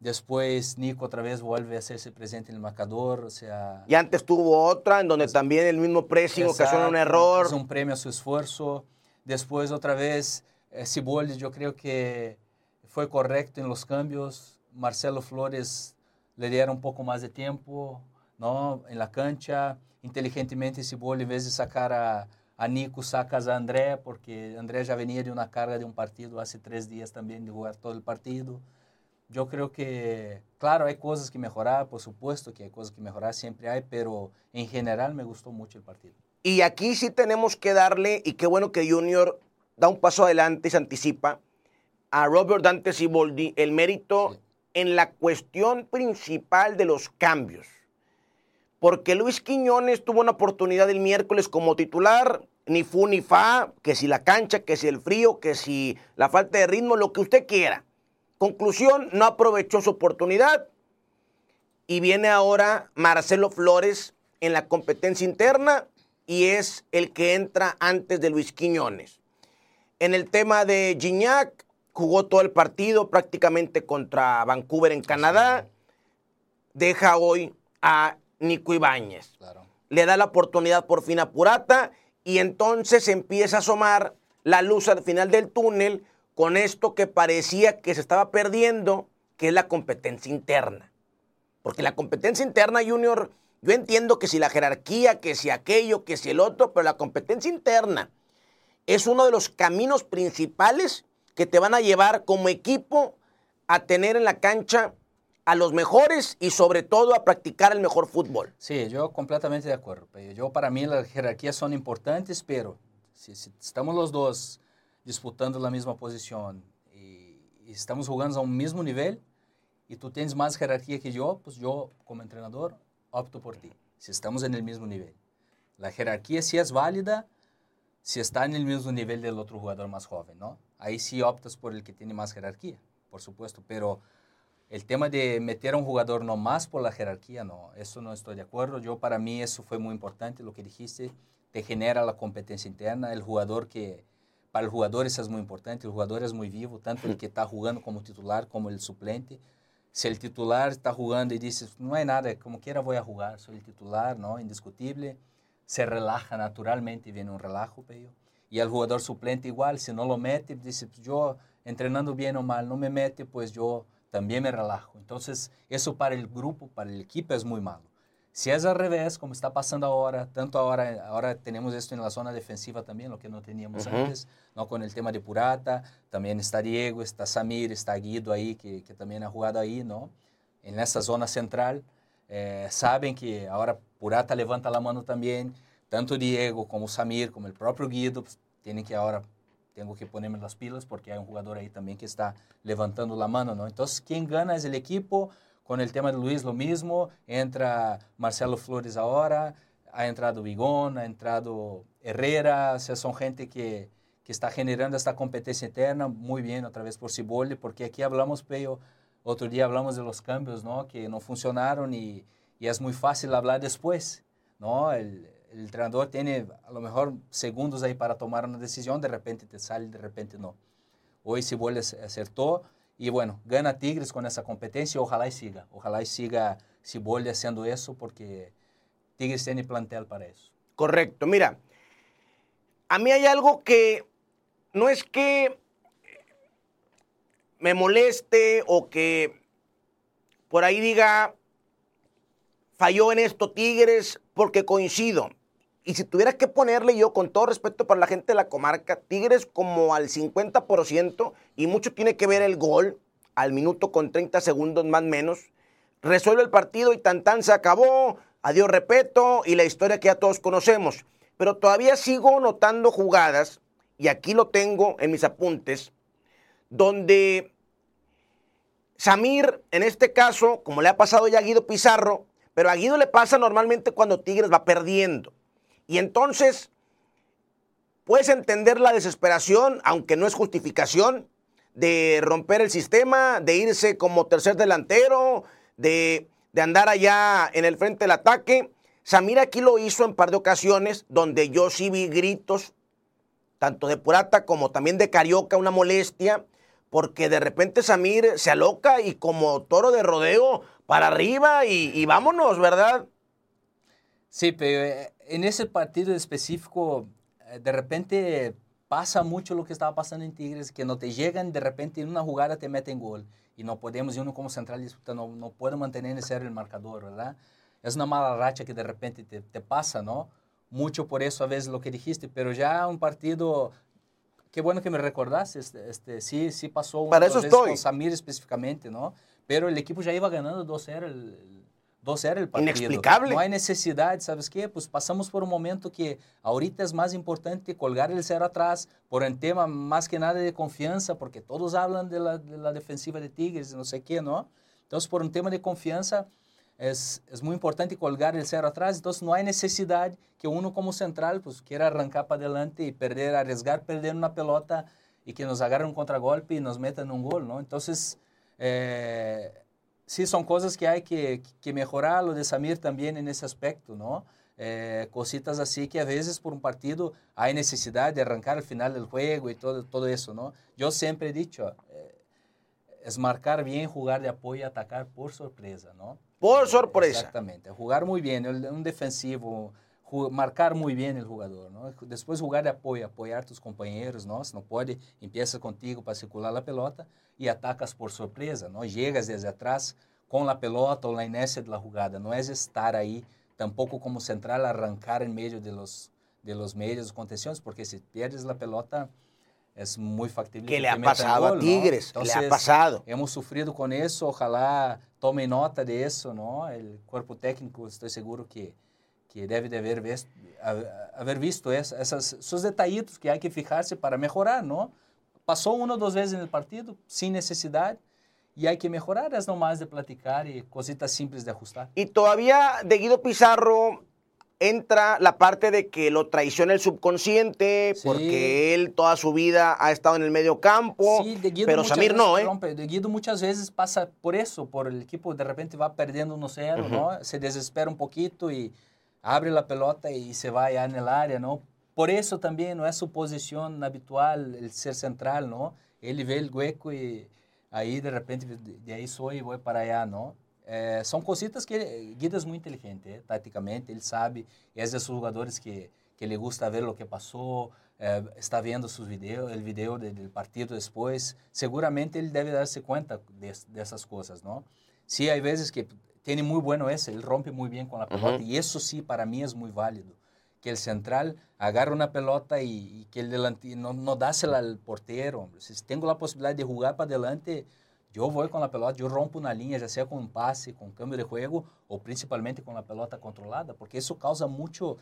después Nico otra vez vuelve a hacerse presente en el marcador. O sea, y antes tuvo otra en donde también el mismo pressing ocasiona un error. Es un premio a su esfuerzo. Después otra vez eh, Ciboldi yo creo que fue correcto en los cambios. Marcelo Flores le dieron un poco más de tiempo ¿no? en la cancha inteligentemente Ciboli, en vez de sacar a, a Nico, sacas a André, porque André ya venía de una carga de un partido hace tres días también, de jugar todo el partido. Yo creo que, claro, hay cosas que mejorar, por supuesto que hay cosas que mejorar, siempre hay, pero en general me gustó mucho el partido. Y aquí sí tenemos que darle, y qué bueno que Junior da un paso adelante y se anticipa, a Robert Dante Siboldi el mérito sí. en la cuestión principal de los cambios porque Luis Quiñones tuvo una oportunidad el miércoles como titular, ni fu ni fa, que si la cancha, que si el frío, que si la falta de ritmo, lo que usted quiera. Conclusión, no aprovechó su oportunidad y viene ahora Marcelo Flores en la competencia interna y es el que entra antes de Luis Quiñones. En el tema de Gignac, jugó todo el partido prácticamente contra Vancouver en Canadá, deja hoy a Nico Ibáñez. Le da la oportunidad por fin a Purata y entonces empieza a asomar la luz al final del túnel con esto que parecía que se estaba perdiendo, que es la competencia interna. Porque la competencia interna, Junior, yo entiendo que si la jerarquía, que si aquello, que si el otro, pero la competencia interna es uno de los caminos principales que te van a llevar como equipo a tener en la cancha a los mejores y sobre todo a practicar el mejor fútbol. Sí, yo completamente de acuerdo. Yo para mí las jerarquías son importantes, pero si, estamos los dos disputando la misma posición y, estamos jugando a un mismo nivel y tú tienes más jerarquía que yo, pues yo como entrenador opto por ti, si estamos en el mismo nivel. La jerarquía sí es válida si está en el mismo nivel del otro jugador más joven, ¿no? Ahí sí optas por el que tiene más jerarquía, por supuesto, pero el tema de meter a un jugador no más por la jerarquía, no, eso no estoy de acuerdo. Yo para mí eso fue muy importante, lo que dijiste, te genera la competencia interna, el jugador que, para el jugador eso es muy importante, el jugador es muy vivo, tanto el que está jugando como titular como el suplente. Si el titular está jugando y dice, no hay nada, como quiera voy a jugar, soy el titular, ¿no? Indiscutible, se relaja naturalmente, viene un relajo, pero y el jugador suplente igual, si no lo mete, dice, yo entrenando bien o mal, no me mete, pues yo también me relajo. Entonces, eso para el grupo, para el equipo es muy malo. Si es al revés, como está pasando ahora, tanto ahora, ahora tenemos esto en la zona defensiva también, lo que no teníamos antes, ¿no? con el tema de Purata, también está Diego, está Samir, está Guido ahí, que, que también ha jugado ahí, ¿no? En esa zona central, eh, saben que ahora Purata levanta la mano también, tanto Diego como Samir, como el propio Guido, pues, tienen que ahora tengo que ponerme las pilas porque hay un jugador ahí también que está levantando la mano, ¿no? Entonces, quien gana es el equipo. Con el tema de Luis lo mismo, entra Marcelo Flores ahora, ha entrado Vigón, ha entrado Herrera, o sea, son gente que, que está generando esta competencia interna muy bien otra vez por Cibolli, porque aquí hablamos, pero otro día hablamos de los cambios, ¿no? Que no funcionaron y, y es muy fácil hablar después, ¿no? El, el entrenador tiene a lo mejor segundos ahí para tomar una decisión, de repente te sale, de repente no. Hoy Cibolli acertó y bueno, gana Tigres con esa competencia, ojalá y siga, ojalá y siga Cibolli haciendo eso porque Tigres tiene plantel para eso. Correcto, mira, a mí hay algo que no es que me moleste o que por ahí diga falló en esto Tigres porque coincido. Y si tuviera que ponerle yo, con todo respeto para la gente de la comarca, Tigres como al 50%, y mucho tiene que ver el gol, al minuto con 30 segundos más menos, resuelve el partido y tan tan se acabó, adiós repeto, y la historia que ya todos conocemos. Pero todavía sigo notando jugadas, y aquí lo tengo en mis apuntes, donde Samir, en este caso, como le ha pasado ya a Guido Pizarro, pero a Guido le pasa normalmente cuando Tigres va perdiendo. Y entonces puedes entender la desesperación, aunque no es justificación, de romper el sistema, de irse como tercer delantero, de, andar allá en el frente del ataque. Samir aquí lo hizo en par de ocasiones donde yo sí vi gritos, tanto de Purata como también de Carioca, una molestia, porque de repente Samir se aloca y como toro de rodeo para arriba y, vámonos, ¿verdad? Sí, pero eh, en ese partido específico, eh, de repente pasa mucho lo que estaba pasando en Tigres, que no te llegan, de repente en una jugada te meten gol y no podemos, y uno como central no, no puede mantener ese el marcador, ¿verdad? Es una mala racha que de repente te, te, pasa, ¿no? Mucho por eso a veces lo que dijiste, pero ya un partido, qué bueno que me recordaste, este, este sí, sí pasó Para eso estoy. con Samir específicamente, ¿no? Pero el equipo ya iba ganando 2-0 2-0 el partido. Inexplicable. No hay necesidad, ¿sabes qué? Pues pasamos por un momento que ahorita es más importante colgar el cero atrás por un tema más que nada de confianza, porque todos hablan de la, de la defensiva de Tigres, no sé qué, ¿no? Entonces, por un tema de confianza, es, es, muy importante colgar el cero atrás, entonces no hay necesidad que uno como central pues quiera arrancar para adelante y perder, arriesgar, perder una pelota y que nos agarren un contragolpe y nos metan un gol, ¿no? Entonces, eh, sí, son cosas que hay que, que, mejorar, lo de Samir también en ese aspecto, ¿no? Eh, cositas así que a veces por un partido hay necesidad de arrancar al final del juego y todo, todo eso, ¿no? Yo siempre he dicho, es marcar bien, jugar de apoyo y atacar por sorpresa, ¿no? Por sorpresa. Exactamente, jugar muy bien, un defensivo, marcar muy bien el jugador, ¿no? Después jugar de apoyo, apoyar tus compañeros, ¿no? Si no puede, empieza contigo para circular la pelota y atacas por sorpresa, ¿no? Llegas desde atrás con la pelota o la inercia de la jugada, no es estar ahí tampoco como central arrancar en medio de los, de los medios contenciones, porque si pierdes la pelota es muy factible. Que le ha pasado a Tigres, le ha pasado. Hemos sufrido con eso, ojalá tome nota de eso, ¿no? El cuerpo técnico, estoy seguro que que debe de haber visto, haber visto esas, esos detallitos que hay que fijarse para mejorar, ¿no? Pasó una o dos veces en el partido sin necesidad y hay que mejorar, es nomás de platicar y cositas simples de ajustar. Y todavía de Guido Pizarro entra la parte de que lo traiciona el subconsciente, porque él toda su vida ha estado en el medio campo, sí, pero Samir no, ¿eh? De Guido muchas veces pasa por eso, por el equipo de repente va perdiendo 1-0, ¿no? Se desespera un poquito y abre la pelota y se va allá en área. Por eso también no es su posición habitual ser central, ¿no? Él ve el hueco y ahí de repente de ahí soy y voy para allá, ¿no? Eh, son cositas que Guido es muy inteligente, ¿eh? tácticamente, él sabe, es de esos jugadores que, que le gusta ver lo que pasó, eh, está viendo sus videos, el video de, del partido después, seguramente él debe darse cuenta de, de, esas cosas, ¿no? Sí, hay veces que tiene muy bueno ese, él rompe muy bien con la pelota y eso sí para mí es muy válido. Que el central agarre una pelota y, que el delante no, no dásela al portero. Hombre. Si tengo la posibilidad de jugar para adelante, yo voy con la pelota, yo rompo una línea, ya sea con un pase, con cambio de juego o principalmente con la pelota controlada, porque eso causa mucho...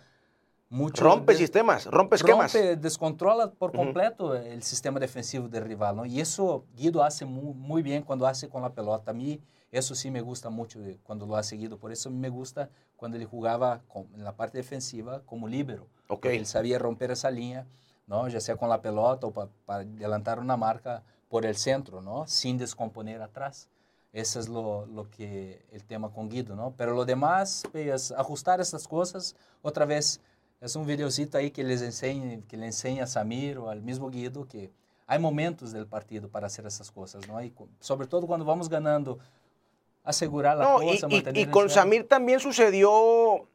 mucho rompe sistemas, rompe esquemas. Rompe, descontrola por completo el sistema defensivo del rival. ¿no? Y eso Guido hace muy, muy bien cuando hace con la pelota. A mí eso sí me gusta mucho de cuando lo ha seguido. Por eso me gusta cuando él jugaba con, en la parte defensiva como líbero. Okay. Él sabía romper esa línea, ¿no? ya sea con la pelota o para adelantar una marca por el centro, ¿no? sin descomponer atrás. Ese es lo, lo, que el tema con Guido, ¿no? Pero lo demás es ajustar estas cosas. Otra vez, es un videocito ahí que les enseñe, que le enseña a Samir o al mismo Guido que hay momentos del partido para hacer esas cosas, ¿no? Y sobre todo cuando vamos ganando asegurar la cosa, y, y, con Samir también sucedió,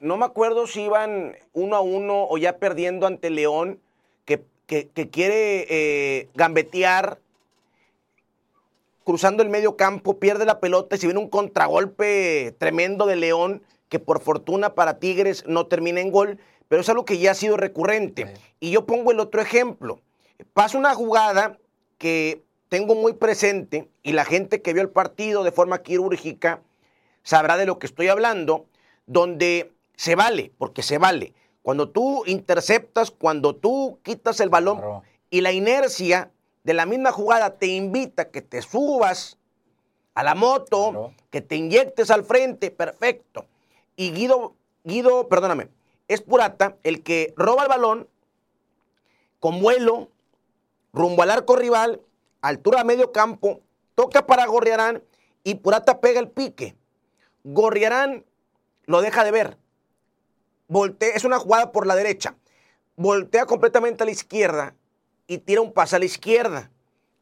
no me acuerdo si iban uno a uno o ya perdiendo ante León, que, que, quiere eh, gambetear cruzando el medio campo, pierde la pelota y se viene un contragolpe tremendo de León que por fortuna para Tigres no termina en gol, pero es algo que ya ha sido recurrente. Y yo pongo el otro ejemplo. Pasa una jugada que tengo muy presente y la gente que vio el partido de forma quirúrgica sabrá de lo que estoy hablando, donde se vale, porque se vale. Cuando tú interceptas, cuando tú quitas el balón y la inercia de la misma jugada te invita a que te subas a la moto, que te inyectes al frente, perfecto. Y Guido, Guido, perdóname, es Purata el que roba el balón con vuelo rumbo al arco rival altura medio campo, toca para Gorriarán y Purata pega el pique. Gorriarán lo deja de ver. Voltea, es una jugada por la derecha. Voltea completamente a la izquierda y tira un pase a la izquierda.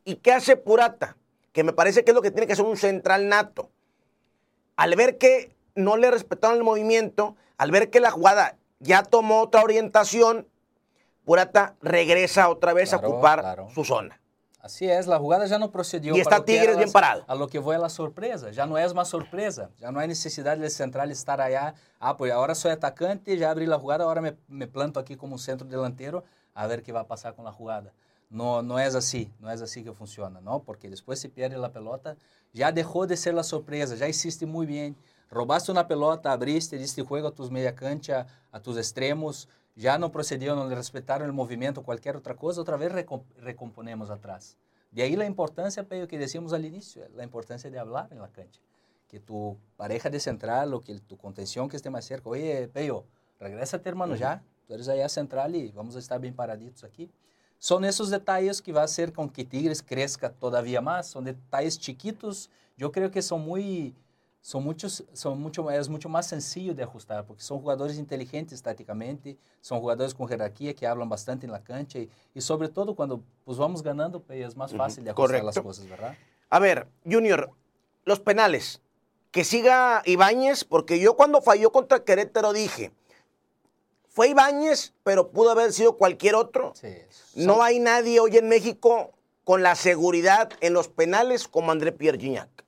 ¿Y qué hace Purata? Que me parece que es lo que tiene que hacer un central nato. Al ver que no le respetaron el movimiento, al ver que la jugada ya tomó otra orientación, Purata regresa otra vez a ocupar su zona. Así es, la jugada ya no procedió. Y está Tigres bien parado. A lo que fue la sorpresa. Ya no es más sorpresa. Ya no hay necesidad del central estar allá. Ah, pues ahora soy atacante, ya abrí la jugada, ahora me, me planto aquí como centro delantero a ver qué va a pasar con la jugada. No, no es así, no es así que funciona, ¿no? Porque después se pierde la pelota, ya dejó de ser la sorpresa, ya hiciste muy bien. Robaste una pelota, abriste, diste juego a tus media cancha, a tus extremos, ya no procedió, no le respetaron el movimiento, cualquier otra cosa, otra vez recomponemos atrás. De ahí la importancia, Peyo, que decíamos al inicio, la importancia de hablar en la cancha. Que tu pareja de central o que tu contención que esté más cerca, oye, Peyo, regrésate hermano ya, tú eres allá central y vamos a estar bien paraditos aquí. Son esos detalles que va a hacer con que Tigres crezca todavía más, son detalles chiquitos, yo creo que son muy son muchos, son mucho, es mucho más sencillo de ajustar, porque son jugadores inteligentes tácticamente, son jugadores con jerarquía que hablan bastante en la cancha y, y sobre todo cuando pues vamos ganando, pues, es más fácil de ajustar las cosas, ¿verdad? A ver, Junior, los penales. Que siga Ibáñez, porque yo cuando falló contra Querétaro dije, fue Ibáñez, pero pudo haber sido cualquier otro. Sí. No hay nadie hoy en México con la seguridad en los penales como André Pierre Gignac.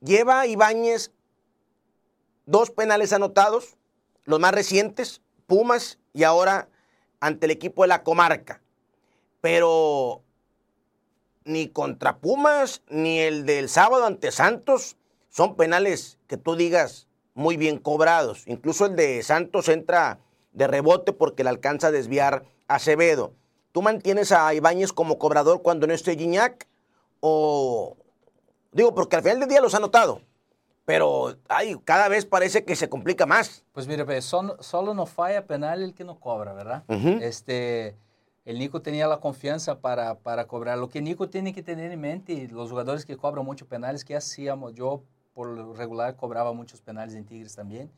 Lleva Ibáñez dos penales anotados, los más recientes, Pumas y ahora ante el equipo de la comarca. Pero ni contra Pumas ni el del sábado ante Santos son penales que tú digas muy bien cobrados. Incluso el de Santos entra de rebote porque le alcanza a desviar Acevedo. ¿Tú mantienes a Ibáñez como cobrador cuando no esté Gignac? O digo, porque al final del día los ha notado. Pero ay, cada vez parece que se complica más. Pues mira, pues, son- solo no falla penal el que no cobra, ¿verdad? Ujú. Este, el Nico tenía la confianza para, para cobrar. Lo que Nico tiene que tener en mente, los jugadores que cobran muchos penales, que hacíamos, yo por lo regular cobraba muchos penales en Tigres también,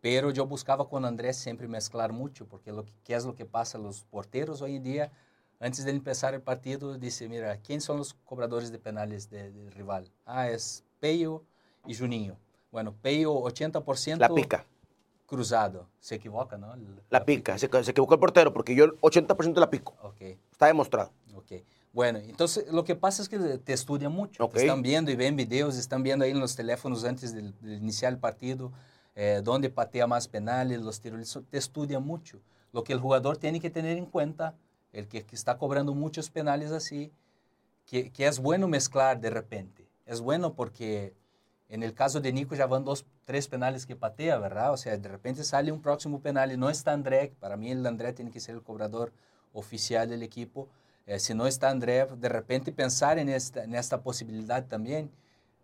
pero yo buscaba con Andrés siempre mezclar mucho, porque lo que, ¿qué es lo que pasa? Los porteros hoy en día, antes de empezar el partido, dice, mira, ¿quién son los cobradores de penales de- del rival? Ah, es Peyo y Juninho. Bueno, Peyo 80% La pica, cruzado. Se equivoca, ¿no? El- la pica. Se, se equivocó el portero porque yo el 80% la pico. Ok, Está demostrado. ok. Bueno, entonces lo que pasa es que te estudian mucho. Ok. Te están viendo y ven videos, están viendo ahí en los teléfonos antes del- de, iniciar el partido, eh, dónde patea más penales, los tiros. Te estudian mucho. Lo que el jugador tiene que tener en cuenta, el que, que está cobrando muchos penales así, que, que es bueno mezclar de repente. Es bueno porque en el caso de Nico ya van dos, tres penales que patea, ¿verdad? O sea, de repente sale un próximo penal y no está André. Para mí el André tiene que ser el cobrador oficial del equipo. Eh, si no está André, de repente pensar en esta, en esta posibilidad también.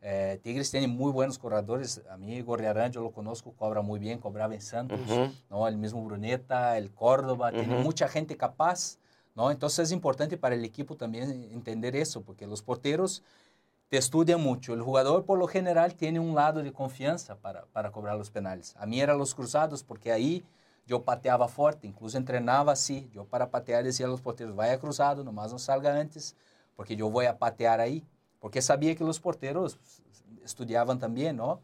Eh, Tigres tiene muy buenos corredores. A mí Gorriarán, yo lo conozco, cobra muy bien, cobraba en Santos. ¿no? El mismo Bruneta, el Córdoba, tiene mucha gente capaz, ¿no? Entonces es importante para el equipo también entender eso, porque los porteros te estudian mucho. El jugador, por lo general, tiene un lado de confianza para, para cobrar los penales. A mí eran los cruzados, porque ahí yo pateaba fuerte, incluso entrenaba así. Yo para patear decía a los porteros, vaya cruzado, nomás no salga antes, porque yo voy a patear ahí. Porque sabía que los porteros estudiaban también, ¿no?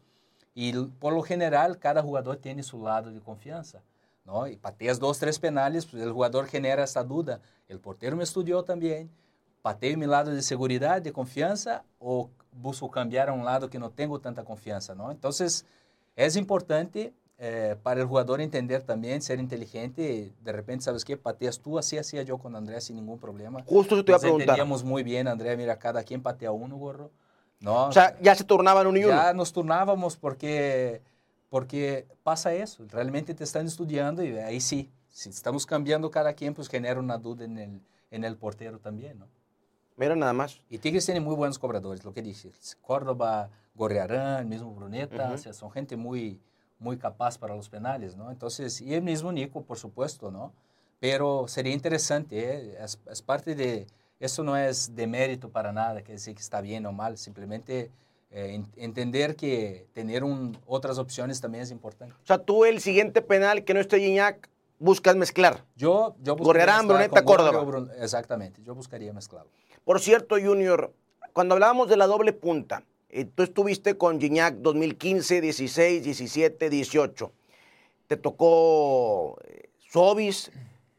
Y por lo general, cada jugador tiene su lado de confianza, ¿no? Y pateas dos, tres penales, pues el jugador genera esta duda. El portero me estudió también, pateo mi lado de seguridad, de confianza, o busco cambiar a un lado que no tengo tanta confianza, ¿no? Entonces, es importante eh, para el jugador entender también, ser inteligente. De repente, ¿sabes qué? Pateas tú, así hacía yo con Andrés sin ningún problema. Justo eso te iba a preguntar. entendíamos muy bien, André, mira, cada quien patea uno, gorro. No, O sea, ya se turnaban uno y uno. ya nos turnábamos porque, porque pasa eso, realmente te están estudiando y ahí sí, si estamos cambiando cada quien, pues genera una duda en el, en el portero también, ¿no? Mira nada más. Y Tigres tiene muy buenos cobradores, lo que dices, Córdoba, Gorriarán, mismo Bruneta, Ujú. o sea, son gente muy, muy capaz para los penales, ¿no? Entonces, y el mismo Nico, por supuesto, ¿no? Pero sería interesante, ¿eh? es, es parte de, eso no es de mérito para nada, que decir que está bien o mal, simplemente eh, en- entender que tener un, otras opciones también es importante. O sea, tú el siguiente penal que no esté Gignac, buscas mezclar. Yo, yo buscaría Gorriarán, Bruneta, Córdoba. Brun- Exactamente, yo buscaría mezclarlo. Por cierto, Junior, cuando hablábamos de la doble punta, eh, tú estuviste con Gignac 2015, 16, 17, 18. Te tocó eh, Sobis,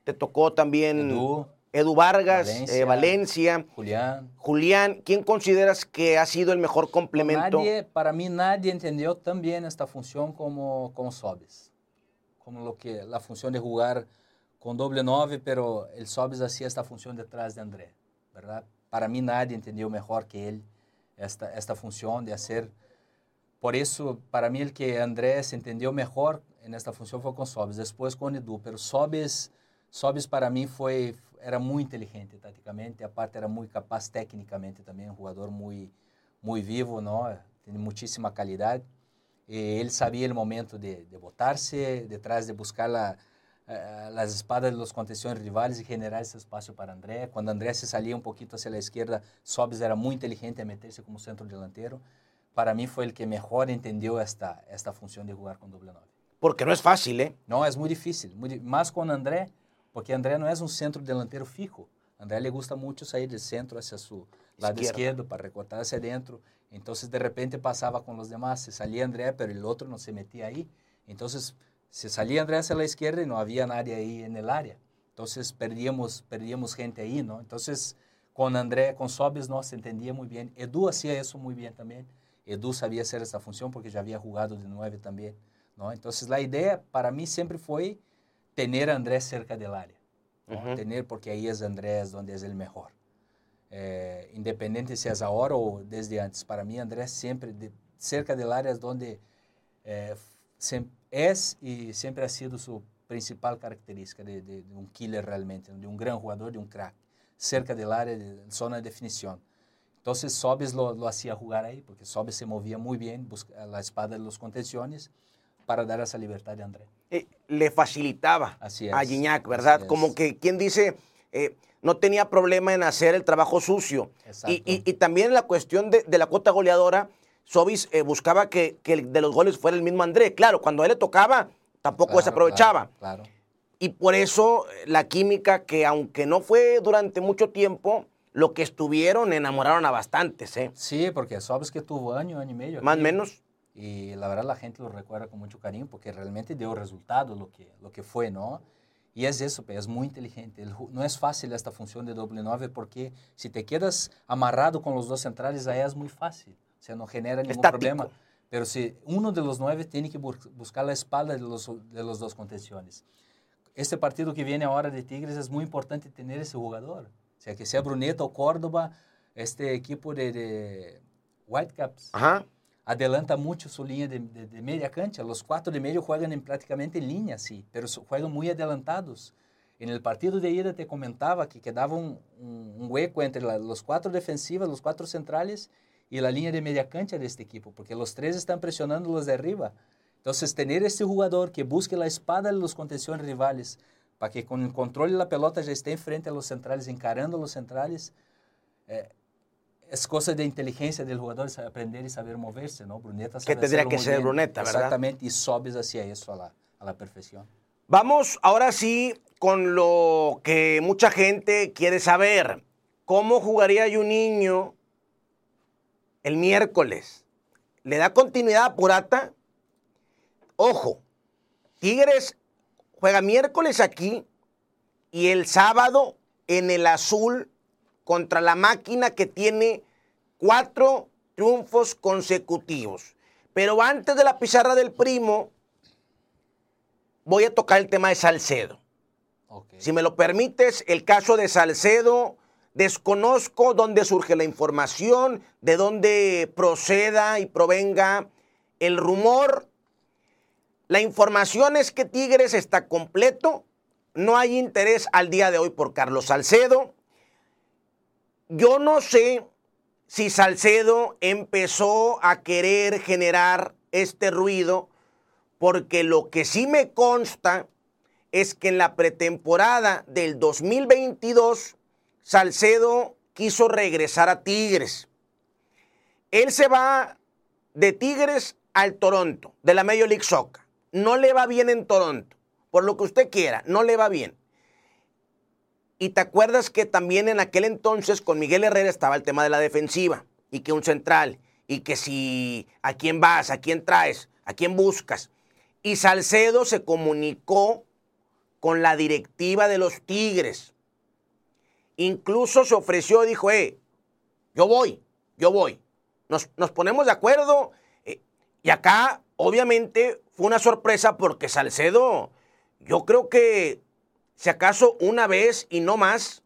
te tocó también Edu, Edu Vargas, Valencia. eh, Valencia, Julián. Julián. ¿Quién consideras que ha sido el mejor complemento? Nadie, para mí nadie entendió tan bien esta función como, como Sobis. Como lo que, la función de jugar con doble nove, pero el Sobis hacía esta función detrás de André, ¿verdad? Para mí nadie entendió mejor que él esta, esta función de hacer. Por eso, para mí el que André se entendió mejor en esta función fue con Sobis, después con Edu, pero Sobis, Sobis para mí foi, era muy inteligente tácticamente, aparte era muy capaz técnicamente también, un jugador muy, muy vivo, ¿no? Tiene muchísima calidad. Eh, él sabía el momento de, de botarse, detrás de buscar la, eh, las espadas de los contenciones rivales y generar ese espacio para André. Cuando André se salía un poquito hacia la izquierda, Sobis era muy inteligente a meterse como centro delantero. Para mí fue el que mejor entendió esta, esta función de jugar con doble nove. Porque no es fácil, ¿eh? No, es muy difícil, muy di- más con André, porque André no es un centro delantero fijo. André le gusta mucho salir del centro hacia su lado izquierdo para recortar hacia adentro. Entonces de repente pasaba con los demás, se salía André, pero el otro no se metía ahí. Entonces se salía André hacia la izquierda y no había nadie ahí en el área. Entonces perdíamos, perdíamos gente ahí, ¿no? Entonces con André, con Sobis no se entendía muy bien. Edu hacía eso muy bien también. Edu sabía hacer esa función porque ya había jugado de nueve también, ¿no? Entonces la idea para mí siempre fue tener a Andrés cerca del área. ¿no? Tener porque ahí es Andrés donde es el mejor. Eh, independiente si es ahora o desde antes. Para mí Andrés siempre de, cerca del área es donde eh, es y siempre ha sido su principal característica de, de, de, un killer realmente, de un gran jugador, de un crack, cerca del área, de zona de definición. Entonces Sobes lo, lo hacía jugar ahí, porque Sobes se movía muy bien, busca la espada de los contenciones para dar esa libertad de André. Eh, le facilitaba Así es, a Gignac, ¿verdad? Como que quien dice, eh, no tenía problema en hacer el trabajo sucio. Y, y, y, también la cuestión de, de la cuota goleadora, Sobis eh, buscaba que, que, de los goles fuera el mismo André. Claro, cuando a él le tocaba, tampoco claro, se aprovechaba. Claro, claro. Y por eso la química que aunque no fue durante mucho tiempo, lo que estuvieron enamoraron a bastantes, ¿eh? Sí, porque sabes que tuvo año, año y medio. Más o menos. Y la verdad la gente lo recuerda con mucho cariño porque realmente dio resultado lo que, lo que fue, ¿no? Y es eso, es muy inteligente. No es fácil esta función de doble nueve porque si te quedas amarrado con los dos centrales, ahí es muy fácil. O sea, no genera ningún Estático. problema. Pero si uno de los nueve tiene que buscar la espalda de los, de los dos contenciones. Este partido que viene ahora de Tigres es muy importante tener ese jugador. O sea, que sea Bruneta o Córdoba, este equipo de, de Whitecaps. Ajá adelanta mucho su línea de, de, de, media cancha. Los cuatro de medio juegan en, prácticamente en línea, sí, pero juegan muy adelantados. En partido de ida te comentaba que quedaba un, un, hueco entre la, los cuatro defensivas, los cuatro centrales y la línea de media cancha de este equipo, porque los tres están presionando los de arriba. Entonces, tener este jugador que busque la espada de los rivales, para que con el control de la pelota ya esté enfrente a los centrales, encarando a los centrales, eh, es cosa de inteligencia del jugador aprender y saber moverse, ¿no? Bruneta sabe Que tendría que ser. Bruneta, ¿verdad? Exactamente, y sobes hacia eso a la, a la perfección. Vamos ahora sí con lo que mucha gente quiere saber. ¿Cómo jugaría Juninho el miércoles? ¿Le da continuidad a Purata? Ojo, Tigres juega miércoles aquí y el sábado en el azul contra la máquina que tiene cuatro triunfos consecutivos. Pero antes de la pizarra del primo, voy a tocar el tema de Salcedo. Okay. Si me lo permites, el caso de Salcedo, desconozco dónde surge la información, de dónde proceda y provenga el rumor. La información es que Tigres está completo, no hay interés al día de hoy por Carlos Salcedo. Yo no sé si Salcedo empezó a querer generar este ruido, porque lo que sí me consta es que en la pretemporada del 2022, Salcedo quiso regresar a Tigres. Él se va de Tigres al Toronto, de la Major League Soccer. No le va bien en Toronto, por lo que usted quiera, no le va bien. Y te acuerdas que también en aquel entonces con Miguel Herrera estaba el tema de la defensiva y que un central y que si a quién vas, a quién traes, a quién buscas. Y Salcedo se comunicó con la directiva de los Tigres. Incluso se ofreció, dijo, eh, yo voy, yo voy. Nos, nos ponemos de acuerdo. Eh, y acá, obviamente, fue una sorpresa porque Salcedo, yo creo que si acaso una vez y no más,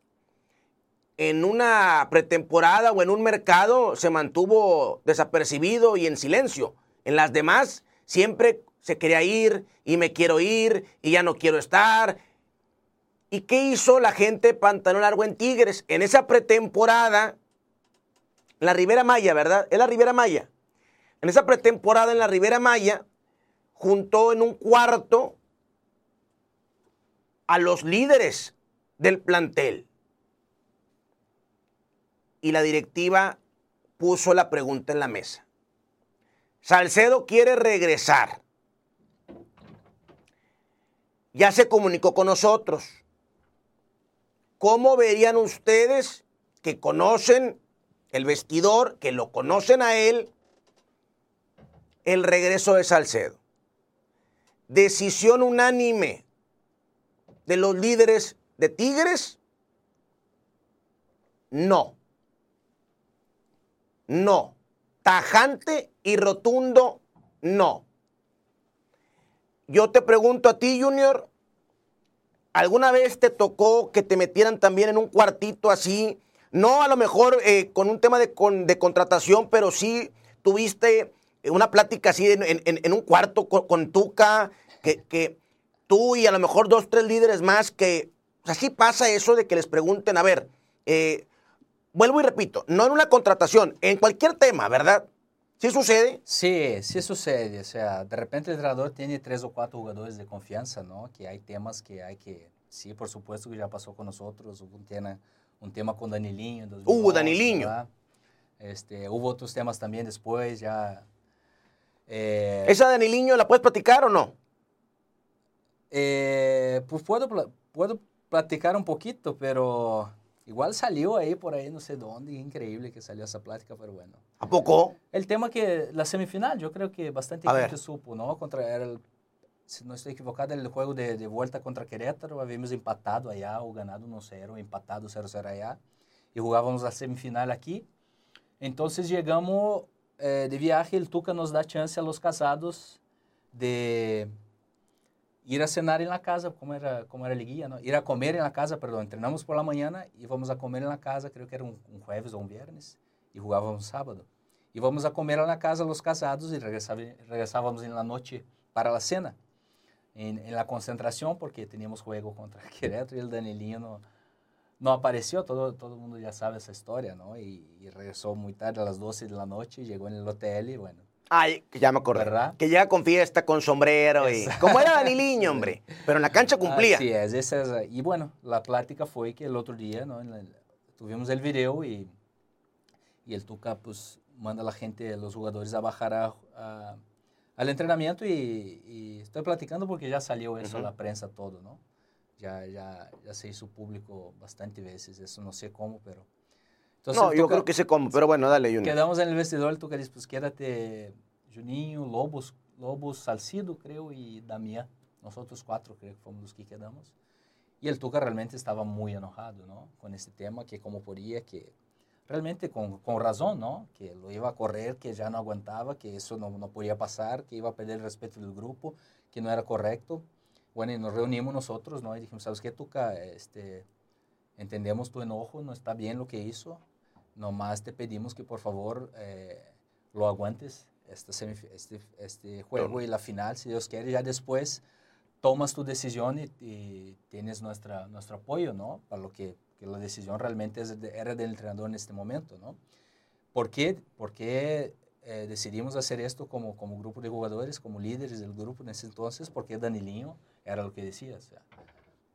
en una pretemporada o en un mercado se mantuvo desapercibido y en silencio. En las demás siempre se quería ir y me quiero ir y ya no quiero estar. ¿Y qué hizo la gente pantalón largo en Tigres? En esa pretemporada, la Ribera Maya, ¿verdad? Es la Ribera Maya. En esa pretemporada en la Ribera Maya, juntó en un cuarto a los líderes del plantel. Y la directiva puso la pregunta en la mesa. Salcedo quiere regresar. Ya se comunicó con nosotros. ¿cómo verían ustedes que conocen el vestidor, que lo conocen a él, el regreso de Salcedo? Decisión unánime de los líderes de Tigres. No. No. Tajante y rotundo, no. Yo te pregunto a ti, Junior, ¿alguna vez te tocó que te metieran también en un cuartito así? No a lo mejor eh, con un tema de, contratación, pero sí tuviste una plática así en, un cuarto con, Tuca, que, tú y a lo mejor dos, tres líderes más que... así pasa eso de que les pregunten, a ver, eh, vuelvo y repito, no en una contratación, en cualquier tema, ¿verdad? ¿Sí sucede? Sí, sí sucede. O sea, de repente el entrenador tiene tres o cuatro jugadores de confianza, ¿no? Que hay temas que hay que... Sí, por supuesto que ya pasó con nosotros. Hubo un tema, un tema con Danilinho. Hubo uh, Danilinho. Este, hubo otros temas también después, ya... Eh, ¿Esa Danilinho la puedes platicar o no? Eh, pues puedo, puedo platicar un poquito, pero Igual salió ahí por ahí, no sé dónde, increíble que salió esa plática, pero bueno. ¿A poco? El tema que la semifinal, yo creo que bastante gente supo, ¿no? Contra el, si no estoy equivocado, el juego de, de vuelta contra Querétaro, habíamos empatado allá o ganado 1-0, empatado 0-0 allá, y jugábamos la semifinal aquí. Entonces llegamos eh, de viaje, el Tuca nos da chance a los casados de ir a cenar en la casa, como era, como era liguilla, ¿no? Ir a comer en la casa, perdón, entrenamos por la mañana y vamos a comer en la casa, creo que era un, un jueves o un viernes, y jugábamos sábado. Y vamos a comer en la casa los casados y regresábamos en la noche para la cena. En, en, la concentración, porque teníamos juego contra Querétaro y el Danilinho no, no apareció, todo, todo el mundo ya sabe esa historia, ¿no? Y, y regresó muy tarde, a las 12 de la noche, llegó en el hotel y bueno, Ay, que ya me acordé. ¿verdad? Que llega con fiesta, con sombrero y... Como era Daniliño, hombre. Pero en la cancha cumplía. Así es, esa es. Y bueno, la plática fue que el otro día, ¿no? tuvimos el video y, y el Tuca, pues, manda a la gente, a los jugadores a bajar a, al entrenamiento y, estoy platicando porque ya salió eso a la prensa todo, ¿no? Ya, ya, ya se hizo público bastante veces, eso no sé cómo, pero no, yo creo que sé cómo, pero bueno, dale, Junior. Quedamos en el vestidor, tú que dices, pues quédate Juninho, Lobos, Lobos, Salcido, creo, y Damián. Nosotros cuatro creo que fomos los que quedamos. Y el Tuca realmente estaba muy enojado, ¿no? Con este tema, que como podía, que realmente con, con, razón, ¿no? Que lo iba a correr, que ya no aguantaba, que eso no, no podía pasar, que iba a perder el respeto del grupo, que no era correcto. Bueno, y nos reunimos nosotros, ¿no? Y dijimos, ¿sabes qué, Tuca? Este, entendemos tu enojo, no está bien lo que hizo, nomás te pedimos que por favor eh, lo aguantes esta este, este juego y la final, si Dios quiere, ya después tomas tu decisión y, tienes nuestra, nuestro apoyo, ¿no? Para lo que, que la decisión realmente es era del entrenador en este momento, ¿no? ¿Por qué, por qué eh, decidimos hacer esto como, como grupo de jugadores, como líderes del grupo en ese entonces? Porque Danilinho era lo que decía, o sea,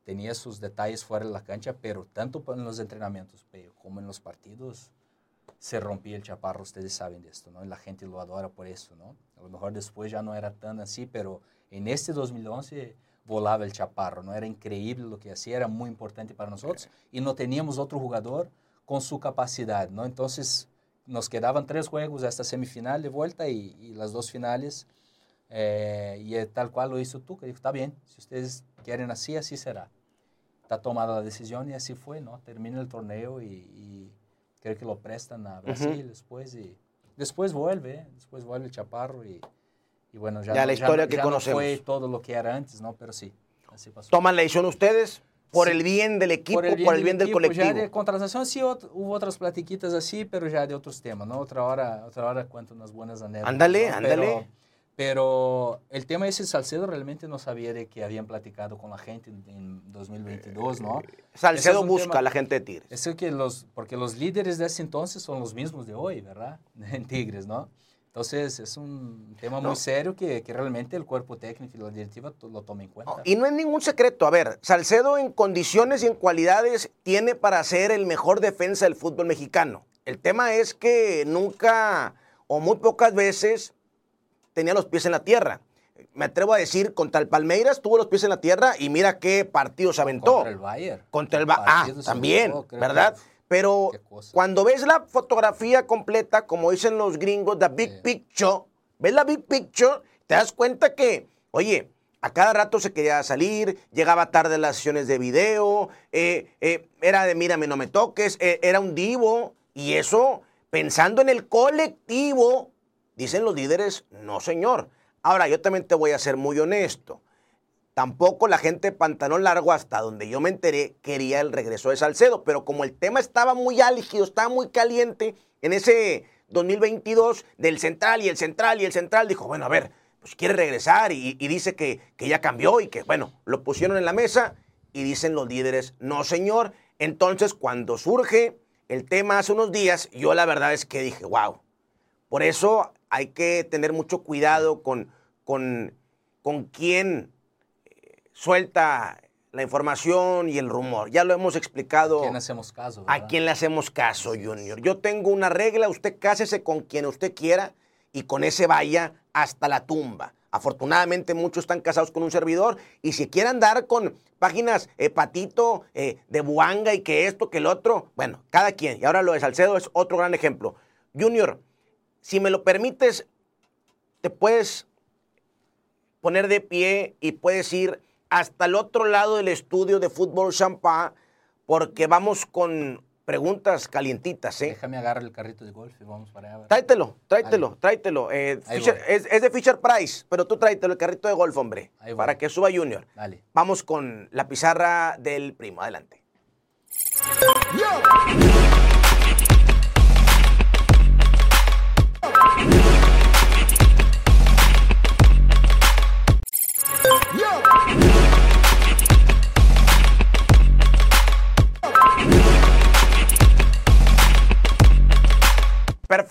tenía sus detalles fuera de la cancha, pero tanto en los entrenamientos como en los partidos se rompía el chaparro, ustedes saben de esto, ¿no? Y la gente lo adora por eso, ¿no? A lo mejor después ya no era tan así, pero en este 2011 volaba el chaparro, ¿no? Era increíble lo que hacía, era muy importante para nosotros y no teníamos otro jugador con su capacidad, ¿no? Entonces nos quedaban tres juegos hasta semifinal de vuelta y, y las dos finales eh, y tal cual lo hizo tú, que dijo, está bien, si ustedes quieren así, así será está tomada la decisión y así fue, ¿no? Termina el torneo y, creo que lo prestan a Brasil después y después vuelve, ¿eh? después vuelve el Chaparro y, bueno, ya, ya la historia que conocemos. no fue todo lo que era antes, ¿no? Pero sí, así pasó. ¿Toman la decisión ustedes? Por el bien del equipo, por el bien, por el bien del, colectivo. Ya de contratación sí hubo otras platiquitas así, pero ya de otros temas, ¿no? Otra hora, otra hora cuento unas buenas anécdotas. Ándale, ándale. Pero el tema ese Salcedo realmente no sabía de que habían platicado con la gente en, 2022, ¿no? Eh, Salcedo busca a la gente de Tigres. Es que los, porque los líderes de ese entonces son los mismos de hoy, ¿verdad? En Tigres, ¿no? Entonces es un tema muy serio que, que, realmente el cuerpo técnico y la directiva lo tomen en cuenta. y no es ningún secreto. A ver, Salcedo en condiciones y en cualidades tiene para ser el mejor defensa del fútbol mexicano. El tema es que nunca o muy pocas veces tenía los pies en la tierra. me atrevo a decir, contra el Palmeiras tuvo los pies en la tierra y mira qué partido se aventó. Contra el Bayern. Contra el Bayern. Ah, también, ¿verdad? Pero cuando ves la fotografía completa, como dicen los gringos, the big Sí. picture, ves la big picture, te das cuenta que, oye, a cada rato se quería salir, llegaba tarde a las sesiones de video, eh, eh, era de mírame, no me toques, eh, era un divo, y eso, pensando en el colectivo, dicen los líderes, no señor. Ahora, yo también te voy a ser muy honesto. Tampoco la gente de pantalón largo, hasta donde yo me enteré, quería el regreso de Salcedo. Pero como el tema estaba muy álgido, estaba muy caliente en ese 2022 del central y el central y el central, dijo, bueno, a ver, pues quiere regresar y, y dice que, que ya cambió y que, bueno, lo pusieron en la mesa y dicen los líderes, no señor. Entonces, cuando surge el tema hace unos días, yo la verdad es que dije, wow. Por eso hay que tener mucho cuidado con, con, con quién suelta la información y el rumor. Ya lo hemos explicado. ¿A quién hacemos caso? ¿A quién le hacemos caso, Junior? Yo tengo una regla, usted cásese con quien usted quiera y con ese vaya hasta la tumba. Afortunadamente muchos están casados con un servidor y si quieren andar con páginas eh, patito eh, de buanga y que esto, que el otro, bueno, cada quien. Y ahora lo de Salcedo es otro gran ejemplo. Junior, si me lo permites, te puedes poner de pie y puedes ir hasta el otro lado del estudio de Fútbol Champán porque vamos con preguntas calientitas, ¿eh? Déjame agarrar el carrito de golf y vamos para allá. Tráetelo, tráetelo, Dale. tráetelo. Eh, Ahí Fisher- es, es de Fisher Price, pero tú tráetelo, el carrito de golf, hombre, Ahí para que suba Junior. Dale. Vamos con la pizarra del primo, adelante.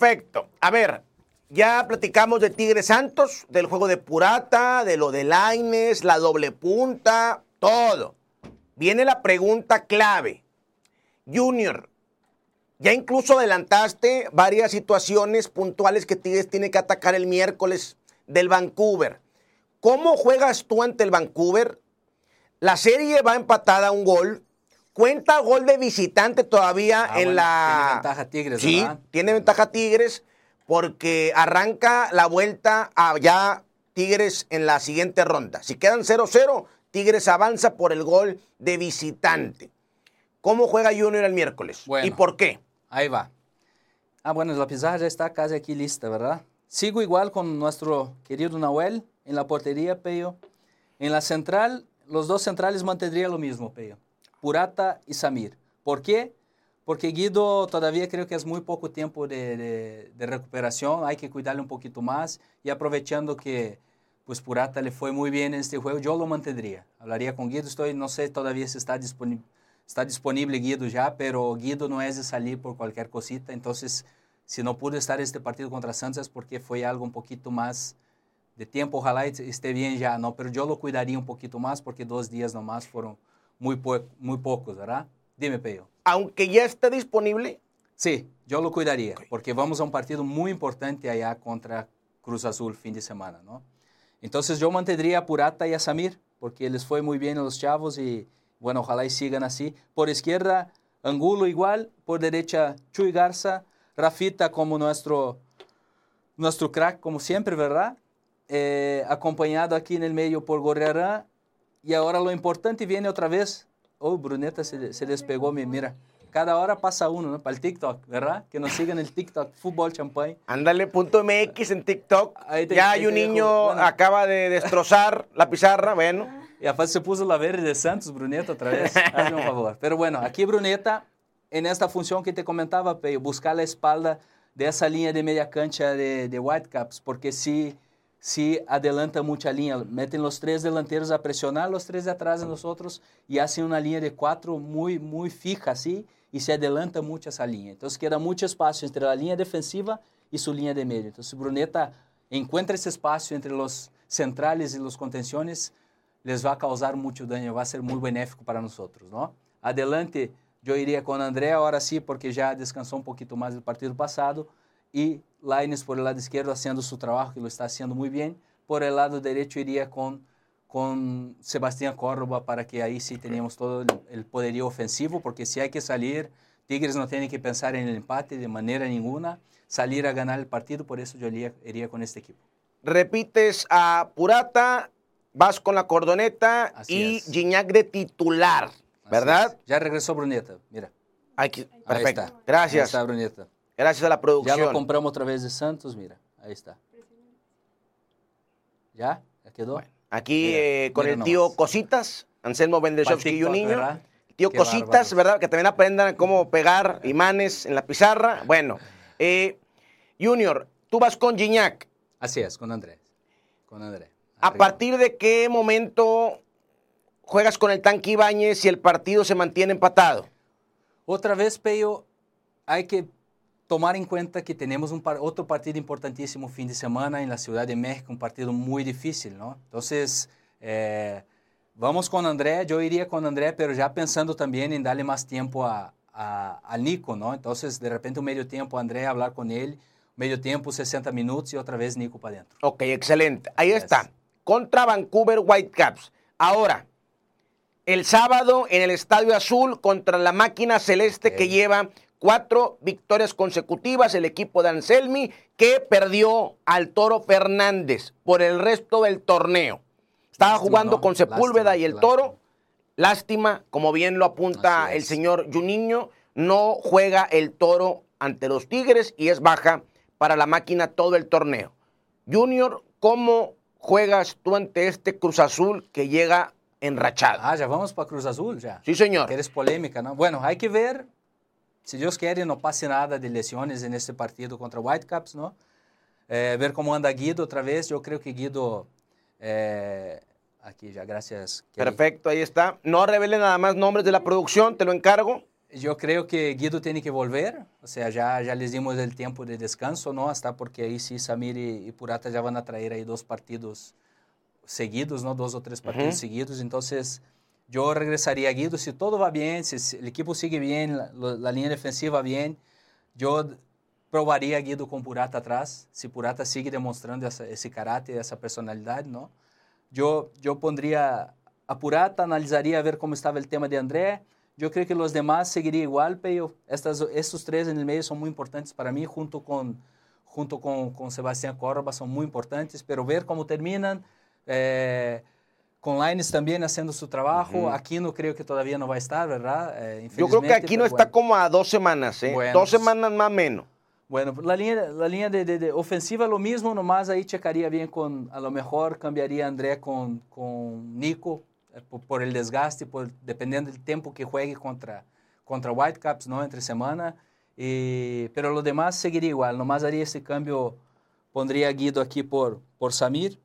Perfecto. A ver, ya platicamos de Tigres Santos, del juego de Purata, de lo de Laines, la doble punta, todo. Viene la pregunta clave. Junior, ya incluso adelantaste varias situaciones puntuales que Tigres tiene que atacar el miércoles del Vancouver. ¿Cómo juegas tú ante el Vancouver? La serie va empatada a un gol. Cuenta gol de visitante todavía Ah, en bueno, la. tiene ventaja Tigres, Sí, ¿verdad? tiene ventaja Tigres porque arranca la vuelta a ya Tigres en la siguiente ronda. Si quedan 0-0, Tigres avanza por el gol de visitante. ¿Cómo juega Junior el miércoles? Bueno. ¿Y por qué? Ahí va. Ah, bueno, la pizarra ya está casi aquí lista, ¿verdad? Sigo igual con nuestro querido Nahuel en la portería, Peyo. En la central, los dos centrales mantendría lo mismo, Peyo. Purata y Samir. ¿Por qué? Porque Guido todavía creo que es muy poco tiempo de, de- de recuperación, hay que cuidarle un poquito más y aprovechando que pues Purata le fue muy bien en este juego, yo lo mantendría. Hablaría con Guido, estoy, no sé todavía si está disponible, está disponible Guido ya, pero Guido no es de salir por cualquier cosita, entonces si no pudo estar este partido contra Santos es porque fue algo un poquito más de tiempo, ojalá est- esté bien ya, ¿no? Pero yo lo cuidaría un poquito más porque dos días nomás fueron muy, po- muy pocos, ¿verdad? Dime, Peyo. Aunque ya esté disponible, Sí, yo lo cuidaría, porque vamos a un partido muy importante allá contra Cruz Azul fin de semana, ¿no? Entonces yo mantendría a Purata y a Samir, porque les fue muy bien a los chavos y bueno, ojalá y sigan así. Por izquierda, Angulo igual, por derecha, Chuy Garza, Rafita como nuestro, nuestro crack, como siempre, ¿verdad? Eh, acompañado aquí en el medio por Gorriarán. Y ahora lo importante viene otra vez. Oh, Bruneta se, se despegó, mi- mira. Cada hora pasa uno, ¿no? Para el TikTok, ¿verdad? Que nos sigan el TikTok, Fútbol Champagne. ándale punto MX en TikTok. Ahí te- ya ahí hay un niño, Bueno. acaba de destrozar la pizarra, bueno. Y aparte se puso la verde de Santos, Bruneta, otra vez. Hazme un favor. Pero bueno, aquí Bruneta, en esta función que te comentaba, Peyo, buscar la espalda de esa línea de media cancha de, de Whitecaps, porque si, si adelanta mucha línea, meten los tres delanteros a presionar, los tres de atrás de nosotros, y hacen una línea de cuatro muy, muy fija, así, y se adelanta mucho esa línea. Entonces queda mucho espacio entre la línea defensiva y su línea de medio. Entonces Bruneta encuentra ese espacio entre los centrales y los contenciones, les va a causar mucho daño, va a ser muy benéfico para nosotros, ¿no? Adelante, yo iría con André ahora sí, porque ya descansó un poquito más del partido pasado, y Laines por el lado izquierdo haciendo su trabajo, que lo está haciendo muy bien, por el lado derecho iría con, con Sebastián Córdoba para que ahí sí teníamos todo el, el poderío ofensivo, porque si hay que salir, Tigres no tiene que pensar en el empate de manera ninguna, salir a ganar el partido, por eso yo iría, iría con este equipo. Repites a Purata, vas con la cordoneta Así y es. Gignac de titular, Así ¿verdad? es. Ya regresó Bruneta, mira. Aquí, Ahí perfecto. está. Ahí Gracias. está Bruneta. Gracias a la Ya lo producción. compramos otra vez de Santos, mira, ahí está. ¿Ya? ¿Ya quedó? Aquí Mira, eh, con el tío nomás. Cositas, Anselmo TikTok, niño. ¿verdad? Tío Qué Cositas, bárbaros. ¿verdad? Que también aprendan cómo pegar imanes en la pizarra. Bueno, eh, Junior, tú vas con Gignac. Así es, con Andrés. Con Andrés. ¿A partir de qué momento juegas con el tanque Ibáñez si el partido se mantiene empatado? Otra vez, Peyo, hay que tomar en cuenta que tenemos un par- otro partido importantísimo fin de semana en la Ciudad de México, un partido muy difícil, ¿no? Entonces, eh, vamos con André, yo iría con André, pero ya pensando también en darle más tiempo a, a, a Nico, ¿no? Entonces, de repente, un medio tiempo, André, hablar con él, medio tiempo, 60 minutos y otra vez Nico para adentro. Ok, excelente. Ahí Yes. está. Contra Vancouver Whitecaps. Ahora, el sábado en el Estadio Azul contra la máquina celeste que lleva cuatro victorias consecutivas, el equipo de Anselmi, que perdió al Toro Fernández por el resto del torneo. Estaba Lástima, jugando ¿no? con Sepúlveda Lástima, y el lástima. Toro. Lástima, como bien lo apunta el señor Juninho, no juega el Toro ante los Tigres y es baja para la máquina todo el torneo. Junior, ¿cómo juegas tú ante este Cruz Azul que llega enrachado? Ah, ya vamos para Cruz Azul, ya. Sí, señor. Que eres polémica, ¿no? Bueno, hay que ver, si Dios quiere, no pase nada de lesiones en este partido contra Whitecaps, ¿no? Eh, ver cómo anda Guido otra vez. Yo creo que Guido, eh, aquí ya, gracias. Kelly. Perfecto, ahí está. No revele nada más nombres de la producción, te lo encargo. Yo creo que Guido tiene que volver, o sea, ya, ya les dimos el tiempo de descanso, ¿no? Hasta porque ahí sí Samir y, y Purata ya van a traer ahí dos partidos seguidos, ¿no? Dos o tres partidos Ujú. seguidos, entonces yo regresaría a Guido, si todo va bien, si, el equipo sigue bien, la, la línea defensiva bien, yo probaría a Guido con Purata atrás, si Purata sigue demostrando essa- esse caráter, essa personalidade, ¿no? Yo, yo pondría a Purata, analizaría a ver cómo estaba el tema de André. Yo creo que los demás seguiría igual, pero estas, estos tres en el medio son muy importantes para mí, junto con, junto con, con Sebastián Córdoba, son muy importantes, pero ver cómo terminan, eh, con Lines también haciendo su trabajo. Aquí no creo que todavía no va a estar, ¿verdad? Eh, Yo creo que aquí no está bueno. como a dos semanas, ¿eh? Bueno, dos semanas más o menos. Bueno, la línea, la línea de, de- de ofensiva lo mismo, nomás ahí checaría bien con, a lo mejor cambiaría André con, con Nico eh, por, por el desgaste, por, dependiendo del tiempo que juegue contra, contra Whitecaps, ¿no? Entre semana. Y, pero lo demás seguiría igual, nomás haría ese cambio, pondría a Guido aquí por, por Samir.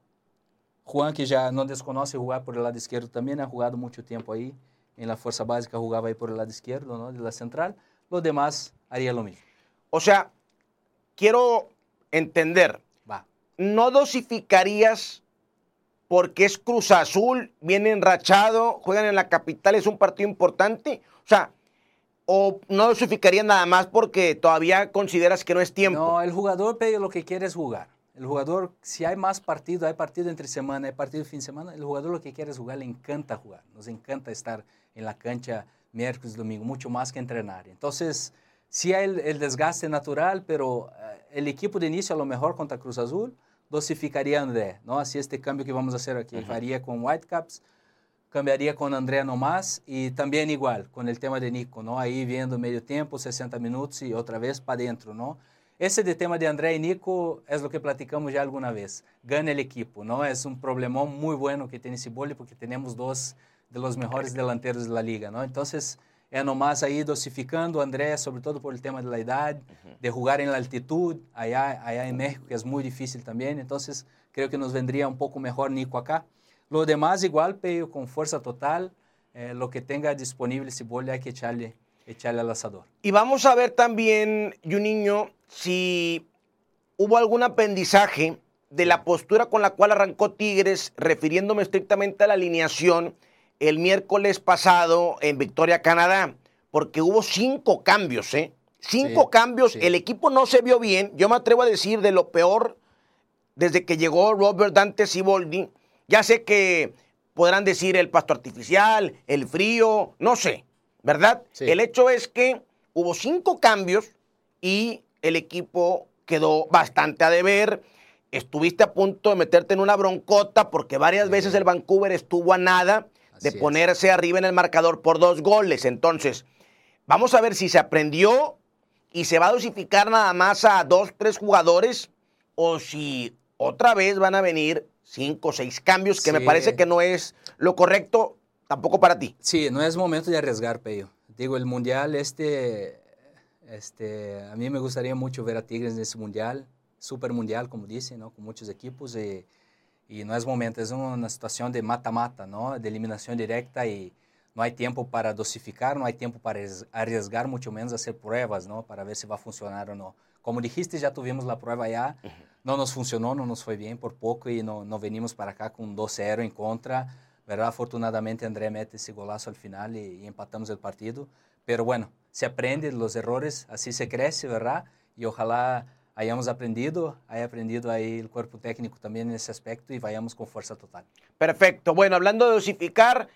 Juan, que ya no desconoce jugar por el lado izquierdo también, ha jugado mucho tiempo ahí. En la fuerza básica jugaba ahí por el lado izquierdo, ¿no? De la central. Lo demás haría lo mismo. O sea, quiero entender, Va. ¿no dosificarías porque es Cruz Azul, viene enrachado, juegan en la capital, es un partido importante? O sea, ¿o no dosificarías nada más porque todavía consideras que no es tiempo? No, el jugador, Pedro, lo que quiere es jugar. El jugador, si hay más partido, hay partido entre semana, hay partido fin de semana, el jugador lo que quiere es jugar, le encanta jugar. Nos encanta estar en la cancha miércoles, domingo, mucho más que entrenar. Entonces, sí hay el, el desgaste natural, pero eh, el equipo de inicio a lo mejor contra Cruz Azul dosificaría a André, ¿no? Así este cambio que vamos a hacer aquí, haría con Whitecaps, cambiaría con André nomás y también igual con el tema de Nico, ¿no? Ahí viendo medio tiempo, 60 minutos y otra vez para adentro, ¿no? Ese de tema de André y Nico es lo que platicamos ya alguna vez. Gana el equipo, ¿no? Es un problemón muy bueno que tiene Ciboli porque tenemos dos de los mejores delanteros de la liga, ¿no? Entonces, é nomás ahí dosificando André, sobre todo por el tema de la edad, de jugar en la altitud, allá, allá en México, que es muy difícil también. Entonces, creo que nos vendría un poco mejor Nico acá. Lo demás igual, pero con fuerza total, eh, lo que tenga disponible Ciboli hay que echarle, echarle al asador. Y vamos a ver también, Juninho, si hubo algún aprendizaje de la postura con la cual arrancó Tigres, refiriéndome estrictamente a la alineación el miércoles pasado en Victoria, Canadá, porque hubo cinco cambios, ¿eh? Cinco Sí, cambios, sí. el equipo no se vio bien, yo me atrevo a decir de lo peor desde que llegó Robert Dante Siboldi. Ya sé que podrán decir el pasto artificial, el frío, no sé, ¿verdad? Sí. El hecho es que hubo cinco cambios y el equipo quedó bastante a deber. Estuviste a punto de meterte en una broncota porque varias Sí. veces el Vancouver estuvo a nada de es. ponerse arriba en el marcador por dos goles. Entonces, vamos a ver si se aprendió y se va a dosificar nada más a dos, tres jugadores o si otra vez van a venir cinco o seis cambios, que me parece que no es lo correcto tampoco para ti. Sí, no es momento de arriesgar, Peyo. Digo, el mundial este, este, a mí me gustaría mucho ver a Tigres en ese mundial, super mundial, como dicen, ¿no? Con muchos equipos y, y no es momento, es una situación de mata-mata, ¿no? De eliminación directa y no hay tiempo para dosificar, no hay tiempo para arries- arriesgar, mucho menos hacer pruebas, ¿no? Para ver si va a funcionar o no. Como dijiste, ya tuvimos la prueba ya, no nos funcionó, no nos fue bien por poco y no, no venimos para acá con 2-0 en contra. ¿verdad? Afortunadamente André mete ese golazo al final y, y empatamos el partido. Pero bueno, se aprende de los errores, así se crece, ¿verdad? Y ojalá hayamos aprendido, haya aprendido ahí el cuerpo técnico también en ese aspecto y vayamos con fuerza total. Perfecto. Bueno, hablando de dosificar,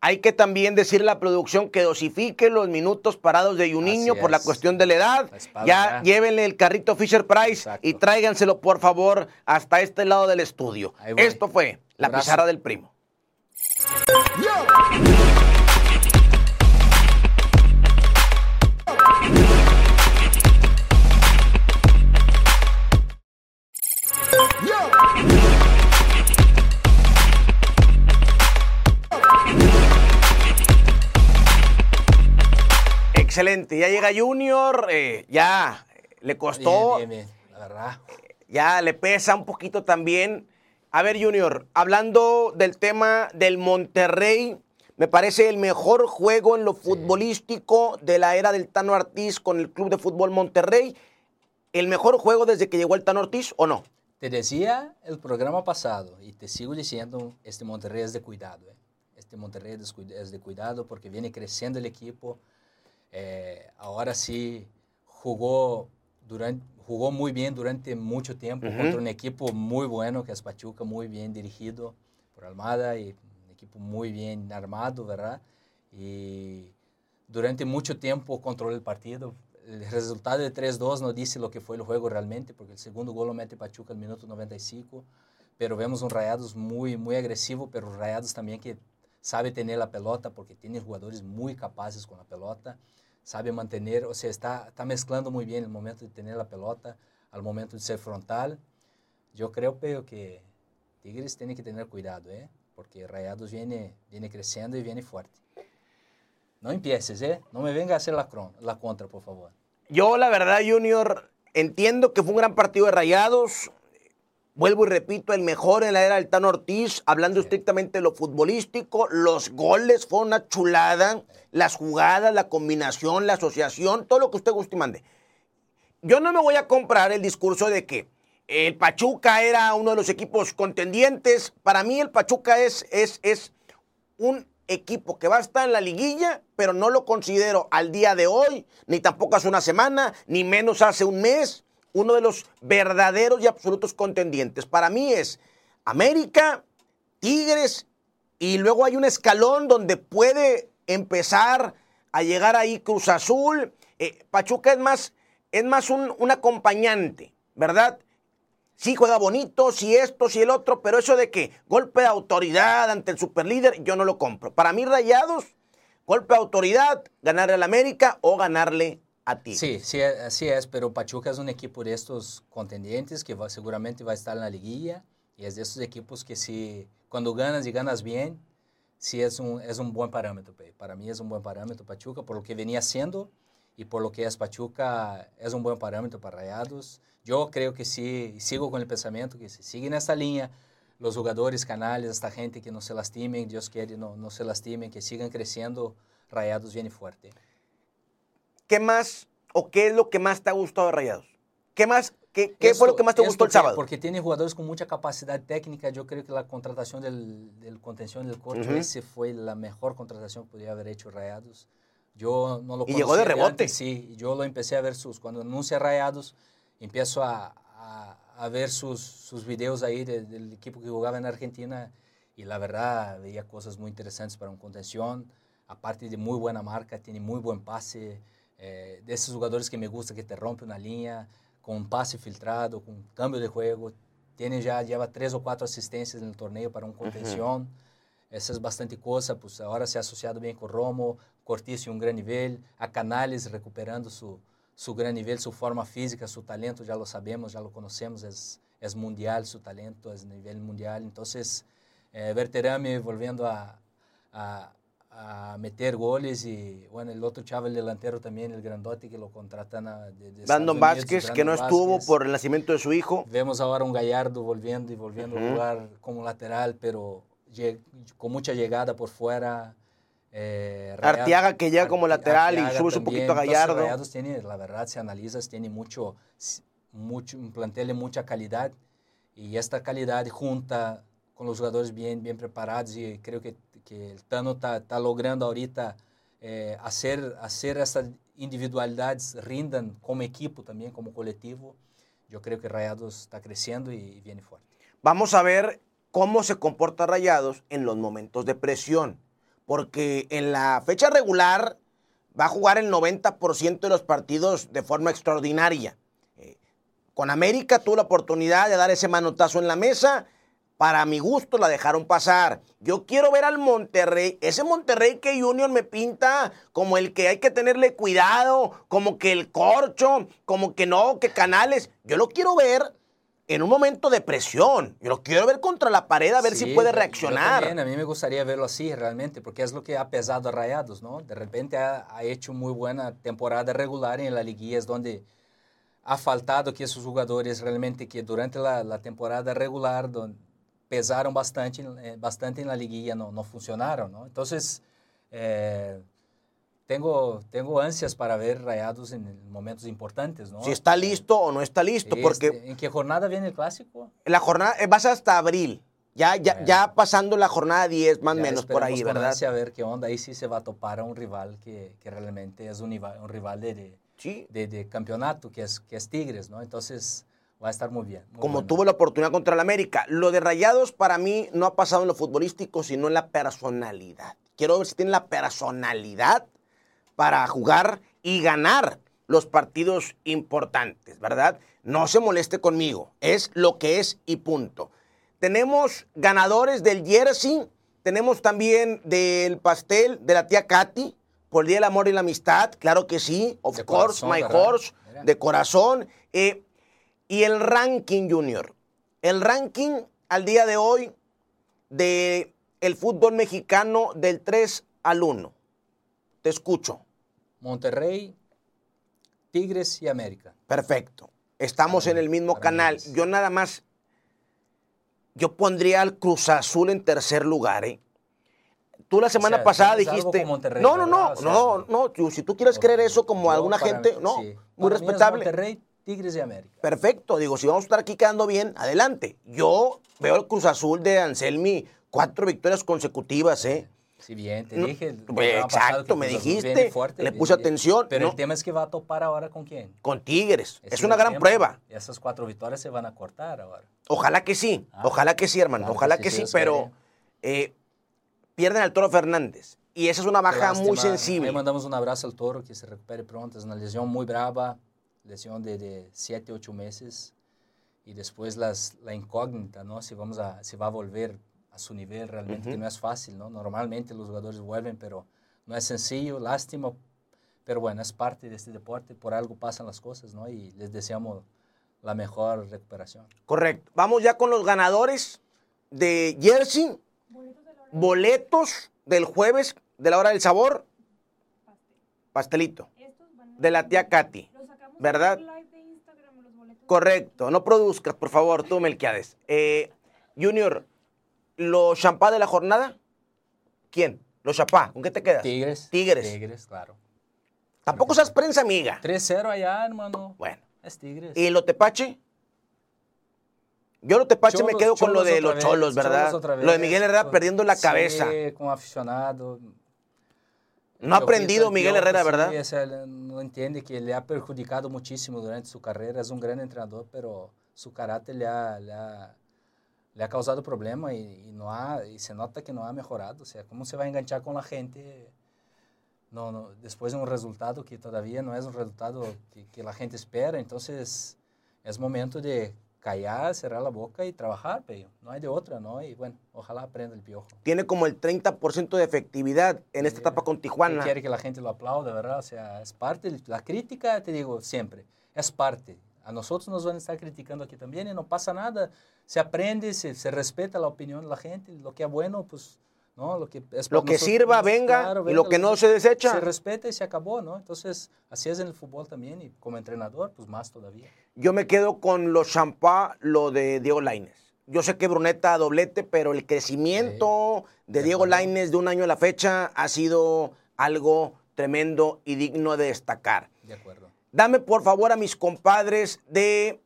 hay que también decirle a la producción que dosifique los minutos parados de Juninho Así por la es. cuestión de la edad. La Ya ya. llévenle el carrito Fisher Price Exacto. y tráiganselo, por favor, hasta este lado del estudio. Esto fue la pizarra del primo. Excelente. Ya llega Junior, eh, ya le costó, Bien, bien, bien, la verdad. ya le pesa un poquito también. A ver, Junior, hablando del tema del Monterrey, me parece el mejor juego en lo futbolístico de la era del Tano Ortiz con el Club de Fútbol Monterrey. ¿El mejor juego desde que llegó el Tano Ortiz o no? Te decía el programa pasado y te sigo diciendo, este Monterrey es de cuidado. ¿eh? Este Monterrey es de cuidado porque viene creciendo el equipo. Eh, ahora sí jugó, durante, jugó muy bien durante mucho tiempo contra un equipo muy bueno que es Pachuca, muy bien dirigido por Almada y un equipo muy bien armado, ¿verdad? Y durante mucho tiempo controló el partido. El resultado de 3-2 no dice lo que fue el juego realmente, porque el segundo gol lo mete Pachuca al minuto 95, pero vemos un Rayados muy, muy agresivo, pero Rayados también que sabe tener la pelota, porque tiene jugadores muy capaces con la pelota, sabe mantener, o sea, está, está mezclando muy bien el momento de tener la pelota al momento de ser frontal. Yo creo, Peo, que Tigres tiene que tener cuidado, ¿eh? porque Rayados viene, viene creciendo y viene fuerte. No empieces, ¿eh? No me venga a hacer la, la contra, por favor. Yo, la verdad, Junior, entiendo que fue un gran partido de rayados. Vuelvo y repito, el mejor en la era del Tano Ortiz, hablando estrictamente de lo futbolístico. Los goles fue una chulada. Las jugadas, la combinación, la asociación, todo lo que usted guste y mande. Yo no me voy a comprar el discurso de que el Pachuca era uno de los equipos contendientes. Para mí, el Pachuca es, es, es un equipo que va a estar en la liguilla, pero no lo considero al día de hoy, ni tampoco hace una semana, ni menos hace un mes, uno de los verdaderos y absolutos contendientes. Para mí es América, Tigres, y luego hay un escalón donde puede empezar a llegar ahí Cruz Azul. Eh, Pachuca es más, es más un, acompañante, ¿verdad? sí juega bonito, sí esto, sí el otro, pero eso de que golpe de autoridad ante el superlíder, yo no lo compro. Para mí, Rayados, golpe de autoridad, ganarle al América o ganarle a. Sí, sí, así es, pero Pachuca es un equipo de estos contendientes que va- seguramente va a estar en la liguilla y es de estos equipos que si cuando ganas y ganas bien, sí es un, es un buen parámetro. Para mí es un buen parámetro Pachuca por lo que venía haciendo y por lo que es Pachuca, es un buen parámetro para Rayados. Yo creo que sí, sigo con el pensamiento que si siguen esta línea, los jugadores, canales, esta gente que no se lastimen, Dios quiere, no, no se lastimen, que sigan creciendo, Rayados viene fuerte. ¿Qué más o qué es lo que más te ha gustado de Rayados? ¿Qué más? ¿Qué, qué Esto- fue lo que más te gustó el sábado? Porque tiene jugadores con mucha capacidad técnica. Yo creo que la contratación del, del contención del corcho, Ujú. ese fue la mejor contratación que podía haber hecho Rayados. Yo no lo Y llegó de rebote. antes, sí, yo lo empecé a ver sus. Cuando anuncia Rayados, empiezo a, a- a ver sus, sus videos ahí de- del equipo que jugaba en Argentina y la verdad veía cosas muy interesantes para un contención. Aparte de muy buena marca, tiene muy buen pase. Eh, de esos jugadores que me gusta que te rompe una línea con un pase filtrado, con un cambio de juego. Tiene ya, lleva tres o cuatro asistencias en el torneo para un contención. Essa é bastante coisa, pues agora se ha associado bem com Romo, Cortiço em um grande nível, a Canales recuperando su, su gran nível, sua forma física, seu talento, já lo sabemos, já lo conhecemos, é, é mundial, seu talento é nível mundial. Então, eh, Berterame volvendo a, a, a meter goles e, bueno, el outro chavo, el delantero também, el grandote que lo contratan a, de, de Brandon Unidos, Vázquez, que no Brandon estuvo Vázquez. por el nacimiento de su hijo. Vemos agora um Gallardo volviendo e volviendo Ujú. a jugar como lateral, pero con mucha llegada por fuera. Eh, Arteaga, que llega como lateral y Arteaga subes un también. poquito a Entonces, Gallardo. Rayados tiene, la verdad, si analizas, tiene mucho, mucho, un plantel de mucha calidad y esta calidad junta con los jugadores bien, bien preparados y creo que, que el Tano está logrando ahorita eh, hacer, hacer estas individualidades rindan como equipo también, como colectivo. Yo creo que Rayados está creciendo y, y viene fuerte. Vamos a ver cómo se comporta Rayados en los momentos de presión. Porque en la fecha regular va a jugar el 90% de los partidos de forma extraordinaria. Eh, con América tuvo la oportunidad de dar ese manotazo en la mesa. Para mi gusto la dejaron pasar. Yo quiero ver al Monterrey, ese Monterrey que Junior me pinta como el que hay que tenerle cuidado, como que el corcho, como que no, que canales. Yo lo quiero ver en un momento de presión. Yo lo quiero ver contra la pared a ver si puede yo- yo reaccionar. también, a mí me gustaría verlo así realmente, porque es lo que ha pesado a Rayados, ¿no? De repente ha, ha hecho muy buena temporada regular en la liguilla, es donde ha faltado que esos jugadores realmente que durante la, la temporada regular pesaron bastante, eh, bastante en la liguilla, no, no funcionaron, ¿no? Entonces, eh, tengo, tengo ansias para ver Rayados en momentos importantes, ¿no? Si está listo o no está listo, Este, porque ¿En qué jornada viene el clásico? la jornada eh, vas hasta abril. Ya, ya, Bueno. ya pasando la jornada 10, más o menos por ahí, ¿verdad? a ver qué onda. Ahí sí se va a topar a un rival que, que realmente es un, rival- un rival de, de, Sí. de- de campeonato, que es, que es Tigres, ¿no? Entonces va a estar muy bien. muy Como tuvo la oportunidad contra el América. Lo de Rayados para mí no ha pasado en lo futbolístico, sino en la personalidad. Quiero ver si tiene la personalidad para jugar y ganar los partidos importantes, ¿verdad? No se moleste conmigo, es lo que es y punto. Tenemos ganadores del jersey, tenemos también del pastel de la tía Katy por el Día del Amor y la Amistad, claro que sí, of De course, corazón, my ¿verdad? horse, de corazón. Eh, y el ranking, Junior, el ranking al día de hoy de el fútbol mexicano del 3 al 1. Te escucho. Monterrey, Tigres y América. Perfecto. Estamos Para en el mismo canal. Yo nada más, yo pondría al Cruz Azul en tercer lugar, ¿eh? Tú la semana sea, pasada dijiste, Monterrey, no, no, no, ¿verdad? O sea, no, no, si tú quieres creer eso como alguna gente, no, sí. muy es respetable. Monterrey, Tigres y América. Perfecto, digo, si vamos a estar aquí quedando bien, adelante. Yo veo el Cruz Azul de Anselmi, cuatro victorias consecutivas, ¿eh? Si bien, te dije. pues, exacto, me dijiste, fuerte, le puse bien. atención, Pero no. el tema es que va a topar ahora con quién. Con Tigres. Es una gran tema. prueba. Y esas cuatro victorias se van a cortar ahora. Ojalá que sí, Ah, ojalá que sí, hermano, claro que ojalá sí, que sí, sí, pero eh, pierden al Toro Fernández. Y esa es una baja muy sensible. Ahí mandamos un abrazo al toro, que se recupere pronto. Es una lesión muy brava, lesión de, de 7, 8 meses. Y después las, la incógnita, ¿no? Si, vamos a, si va a volver a su nivel realmente, que no es fácil, ¿no? Normalmente los jugadores vuelven, pero no es sencillo, lástima. Pero bueno, es parte de este deporte, por algo pasan las cosas, ¿no? Y les deseamos la mejor recuperación. Correcto. Vamos ya con los ganadores de Jersey. Boletos del jueves de la hora del sabor. Pastelito. De la tía Katy. ¿Verdad? Correcto. No produzcas, por favor, tú, Melquiades. Eh, Junior, ¿los champá de la jornada? ¿Quién? Los chapá. ¿Con qué te quedas? Tigres. Tigres. Tigres, claro. Tampoco seas prensa amiga. 3-0 allá, hermano. Bueno. Es Tigres. ¿Y lo tepache? Yo lo tepache me quedo con lo de los vez, cholos, ¿verdad? Cholos Lo de Miguel Herrera con- perdiendo la sí, cabeza. como aficionado. No ha aprendido el Miguel Herrera, ¿verdad? no entiende que le ha perjudicado muchísimo durante su carrera. Es un gran entrenador, pero su carácter le ha, le ha, le ha causado problema y, y no ha, y se nota que no ha mejorado. O sea, ¿cómo se va a enganchar con la gente no, no, después de un resultado que todavía no es un resultado que, que la gente espera? Entonces, es momento de callar, cerrar la boca y trabajar, pero no hay de otra, ¿no? Y bueno, ojalá aprenda el piojo. Tiene como el 30% de efectividad en esta Sí, etapa con Tijuana. quiere que la gente lo aplaude, ¿verdad? O sea, es parte, la crítica, te digo siempre, es parte. A nosotros nos van a estar criticando aquí también y no pasa nada. Se aprende, se, se respeta la opinión de la gente. Lo que es bueno, pues, ¿no? Lo que, es Lo que nosotros, sirva, venga, claro, y lo que lo no se desecha. Se respeta y se acabó, ¿no? Entonces, así es en el fútbol también y como entrenador, pues más todavía. Yo me quedo con los champá, lo de Diego Laines. Yo sé que Bruneta doblete, pero el crecimiento de de Diego. Laines de un año a la fecha ha sido algo tremendo y digno de destacar. De acuerdo. Dame por favor a mis compadres de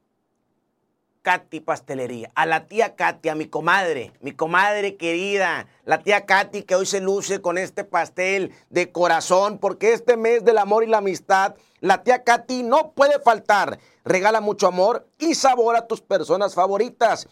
Katy Pastelería, a la tía Katy, a mi comadre, mi comadre querida, la tía Katy que hoy se luce con este pastel de corazón, porque este mes del amor y la amistad, la tía Katy no puede faltar. Regala mucho amor y sabor a tus personas favoritas.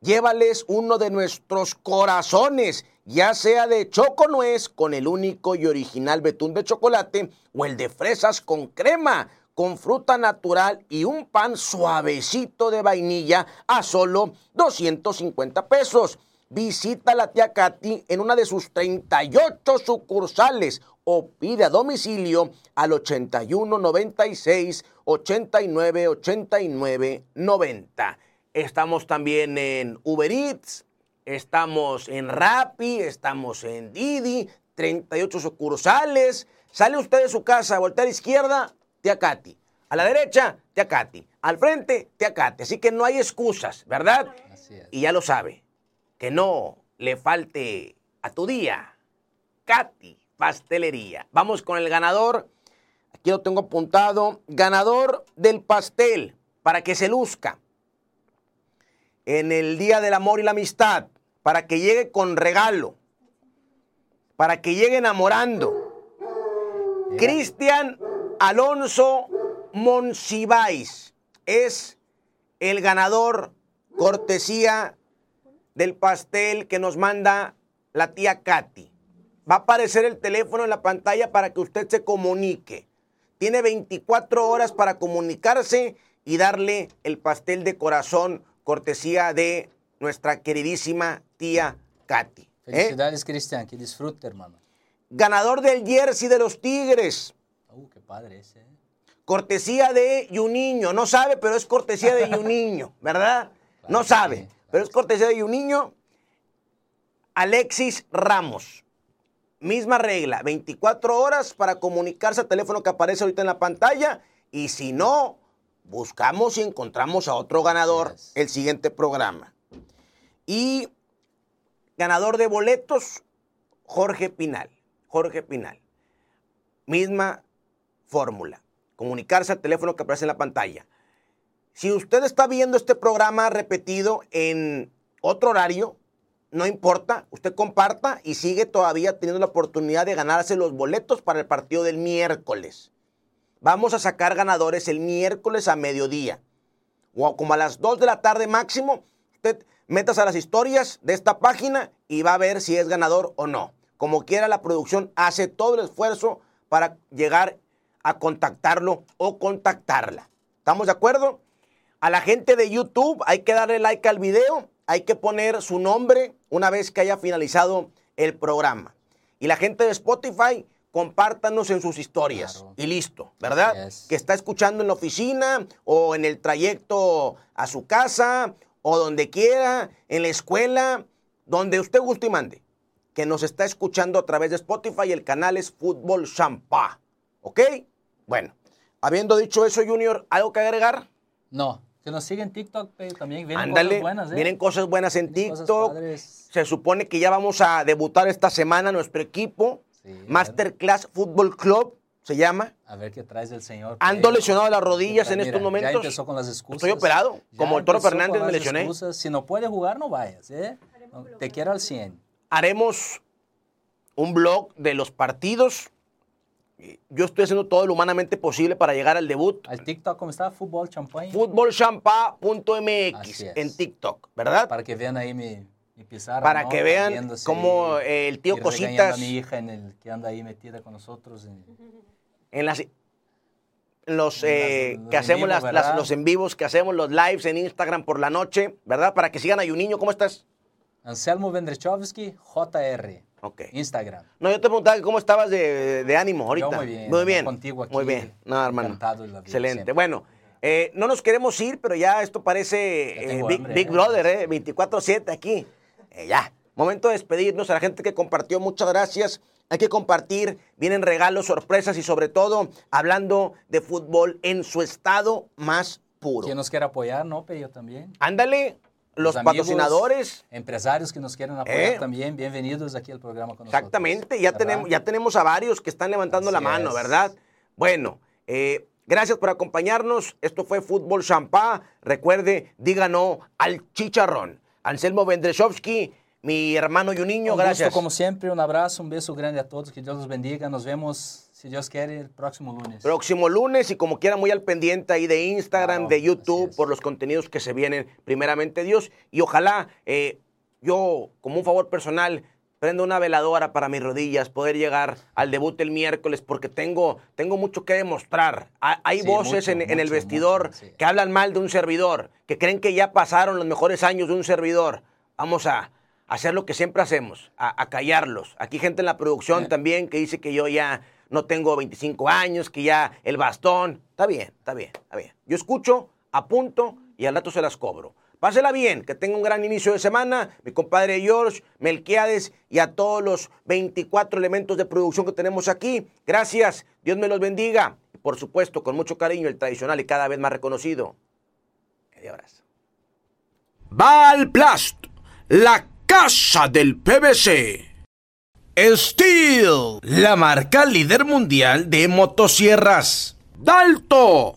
Llévales uno de nuestros corazones, ya sea de choco nuez con el único y original betún de chocolate o el de fresas con crema, con fruta natural y un pan suavecito de vainilla a solo 250 pesos. Visita a la tía Katy en una de sus 38 sucursales o pide a domicilio al 81 96 89 89 90. Estamos también en Uber Eats, estamos en Rappi, estamos en Didi, 38 sucursales. Sale usted de su casa, voltea a la izquierda, tía Katy. A la derecha, tía Katy. Al frente, tía Katy. Así que no hay excusas, ¿verdad? Así es. Y ya lo sabe, que no le falte a tu día. Katy Pastelería. Vamos con el ganador. Aquí lo tengo apuntado. Ganador del pastel para que se luzca en el Día del Amor y la Amistad. Para que llegue con regalo. Para que llegue enamorando. Cristian Alonso Monsiváis es el ganador cortesía del pastel que nos manda la tía Katy. Va a aparecer el teléfono en la pantalla para que usted se comunique. Tiene 24 horas para comunicarse y darle el pastel de corazón cortesía de nuestra queridísima tía Katy. ¿eh? Felicidades, Cristian, que disfrute, hermano. Ganador del jersey de los Tigres. Qué padre ese, ¿eh? Cortesía de Yuniño. No sabe, pero es cortesía de Yuniño, ¿verdad? No Claro sabe, sí, pero es cortesía de Yuniño. Alexis Ramos. Misma regla, 24 horas para comunicarse al teléfono que aparece ahorita en la pantalla. Y si no, buscamos y encontramos a otro ganador el siguiente programa. Y ganador de boletos, Jorge Pinal. Jorge Pinal. Misma fórmula. Comunicarse al teléfono que aparece en la pantalla. Si usted está viendo este programa repetido en otro horario, no importa, usted comparta y sigue todavía teniendo la oportunidad de ganarse los boletos para el partido del miércoles. Vamos a sacar ganadores el miércoles a mediodía. O como a las 2 de la tarde máximo, usted metas a las historias de esta página y va a ver si es ganador o no. Como quiera, la producción hace todo el esfuerzo para llegar a contactarlo o contactarla. ¿Estamos de acuerdo? A la gente de YouTube hay que darle like al video, hay que poner su nombre una vez que haya finalizado el programa. Y la gente de Spotify, compártanos en sus historias. Claro. Y listo, ¿verdad? Que está escuchando en la oficina o en el trayecto a su casa o donde quiera, en la escuela, donde usted guste y mande. Que nos está escuchando a través de Spotify y el canal es Fútbol Champa. ¿Ok? Bueno, habiendo dicho eso, Junior, ¿algo que agregar? No, que nos siga en TikTok, pero también vienen cosas buenas, ¿eh? vienen cosas buenas en Vienen TikTok. Se supone que ya vamos a debutar esta semana nuestro equipo. Sí. Masterclass Fútbol Club se llama. A ver qué traes del señor. Ando Pedro. lesionado las rodillas en estos Ya momentos. empezó con las excusas. Estoy operado, Ya como el Toro Fernández con me las lesioné. excusas. Si no puede jugar, no vayas, ¿eh? No, te quiero al 100. Haremos un blog de los partidos. Yo estoy haciendo todo lo humanamente posible para llegar al debut. Al TikTok, ¿cómo está? Fútbol Champagne. Es. en TikTok, ¿verdad? Para que vean ahí mi, mi pizarra. Para ¿no? que vean cómo, eh, el tío Cositas- a mi hija en el, que anda ahí metida con nosotros. en- En las los En eh, las- los que hacemos vivo, las, los en vivos, que hacemos los lives en Instagram por la noche, ¿verdad? Para que sigan a Yuninho, ¿cómo estás? Anselmo Vendrechovsky, JR. Ok. Instagram. No, yo te preguntaba cómo estabas de, de ánimo ahorita. Yo muy bien, Muy bien. contigo aquí, Muy bien. No, hermano. vida, Excelente. siempre. Bueno, eh, no nos queremos ir, pero ya esto parece eh, Big, hambre, Big ¿eh? Brother, ¿eh? 24-7 aquí. Ya. Momento de despedirnos a la gente que compartió. Muchas gracias. Hay que compartir. Vienen regalos, sorpresas y sobre todo hablando de fútbol en su estado más puro. Quien nos quiera apoyar, ¿no? Pero yo también. Ándale, los, patrocinadores. Empresarios que nos quieran apoyar ¿Eh? también, bienvenidos aquí al programa con nosotros. Exactamente, ya tenemos, ya tenemos a varios que están levantando la Así mano, es. ¿verdad? Bueno, eh, gracias por acompañarnos. Esto fue Fútbol Champá. Recuerde, diga no al chicharrón. Anselmo Vendreshovsky, mi hermano y un niño, Un gracias. gusto, como siempre, un abrazo, un beso grande a todos, que Dios los bendiga. Nos vemos, si Dios quiere, el próximo lunes. Próximo lunes y como quiera muy al pendiente ahí de Instagram, de YouTube, por los contenidos que se vienen, primeramente Dios. Y ojalá eh, yo, como un favor personal, prenda una veladora para mis rodillas, poder llegar al debut el miércoles, porque tengo, tengo mucho que demostrar. Ha- Hay Sí, voces mucho, en, en el vestidor mucho, sí. que hablan mal de un servidor, que creen que ya pasaron los mejores años de un servidor. Vamos a hacer lo que siempre hacemos, a, a callarlos. Aquí gente en la producción Eh. también que dice que yo ya no tengo 25 años, que ya el bastón. Está bien, está bien, está bien. Yo escucho, apunto y al rato se las cobro. Pásela bien, que tenga un gran inicio de semana. Mi compadre George, Melquiades y a todos los 24 elementos de producción que tenemos aquí. Gracias, Dios me los bendiga. Y por supuesto, con mucho cariño, el tradicional y cada vez más reconocido. Media abrazo. Valplast, la casa del PVC. Steel, la marca líder mundial de motosierras. Dalto,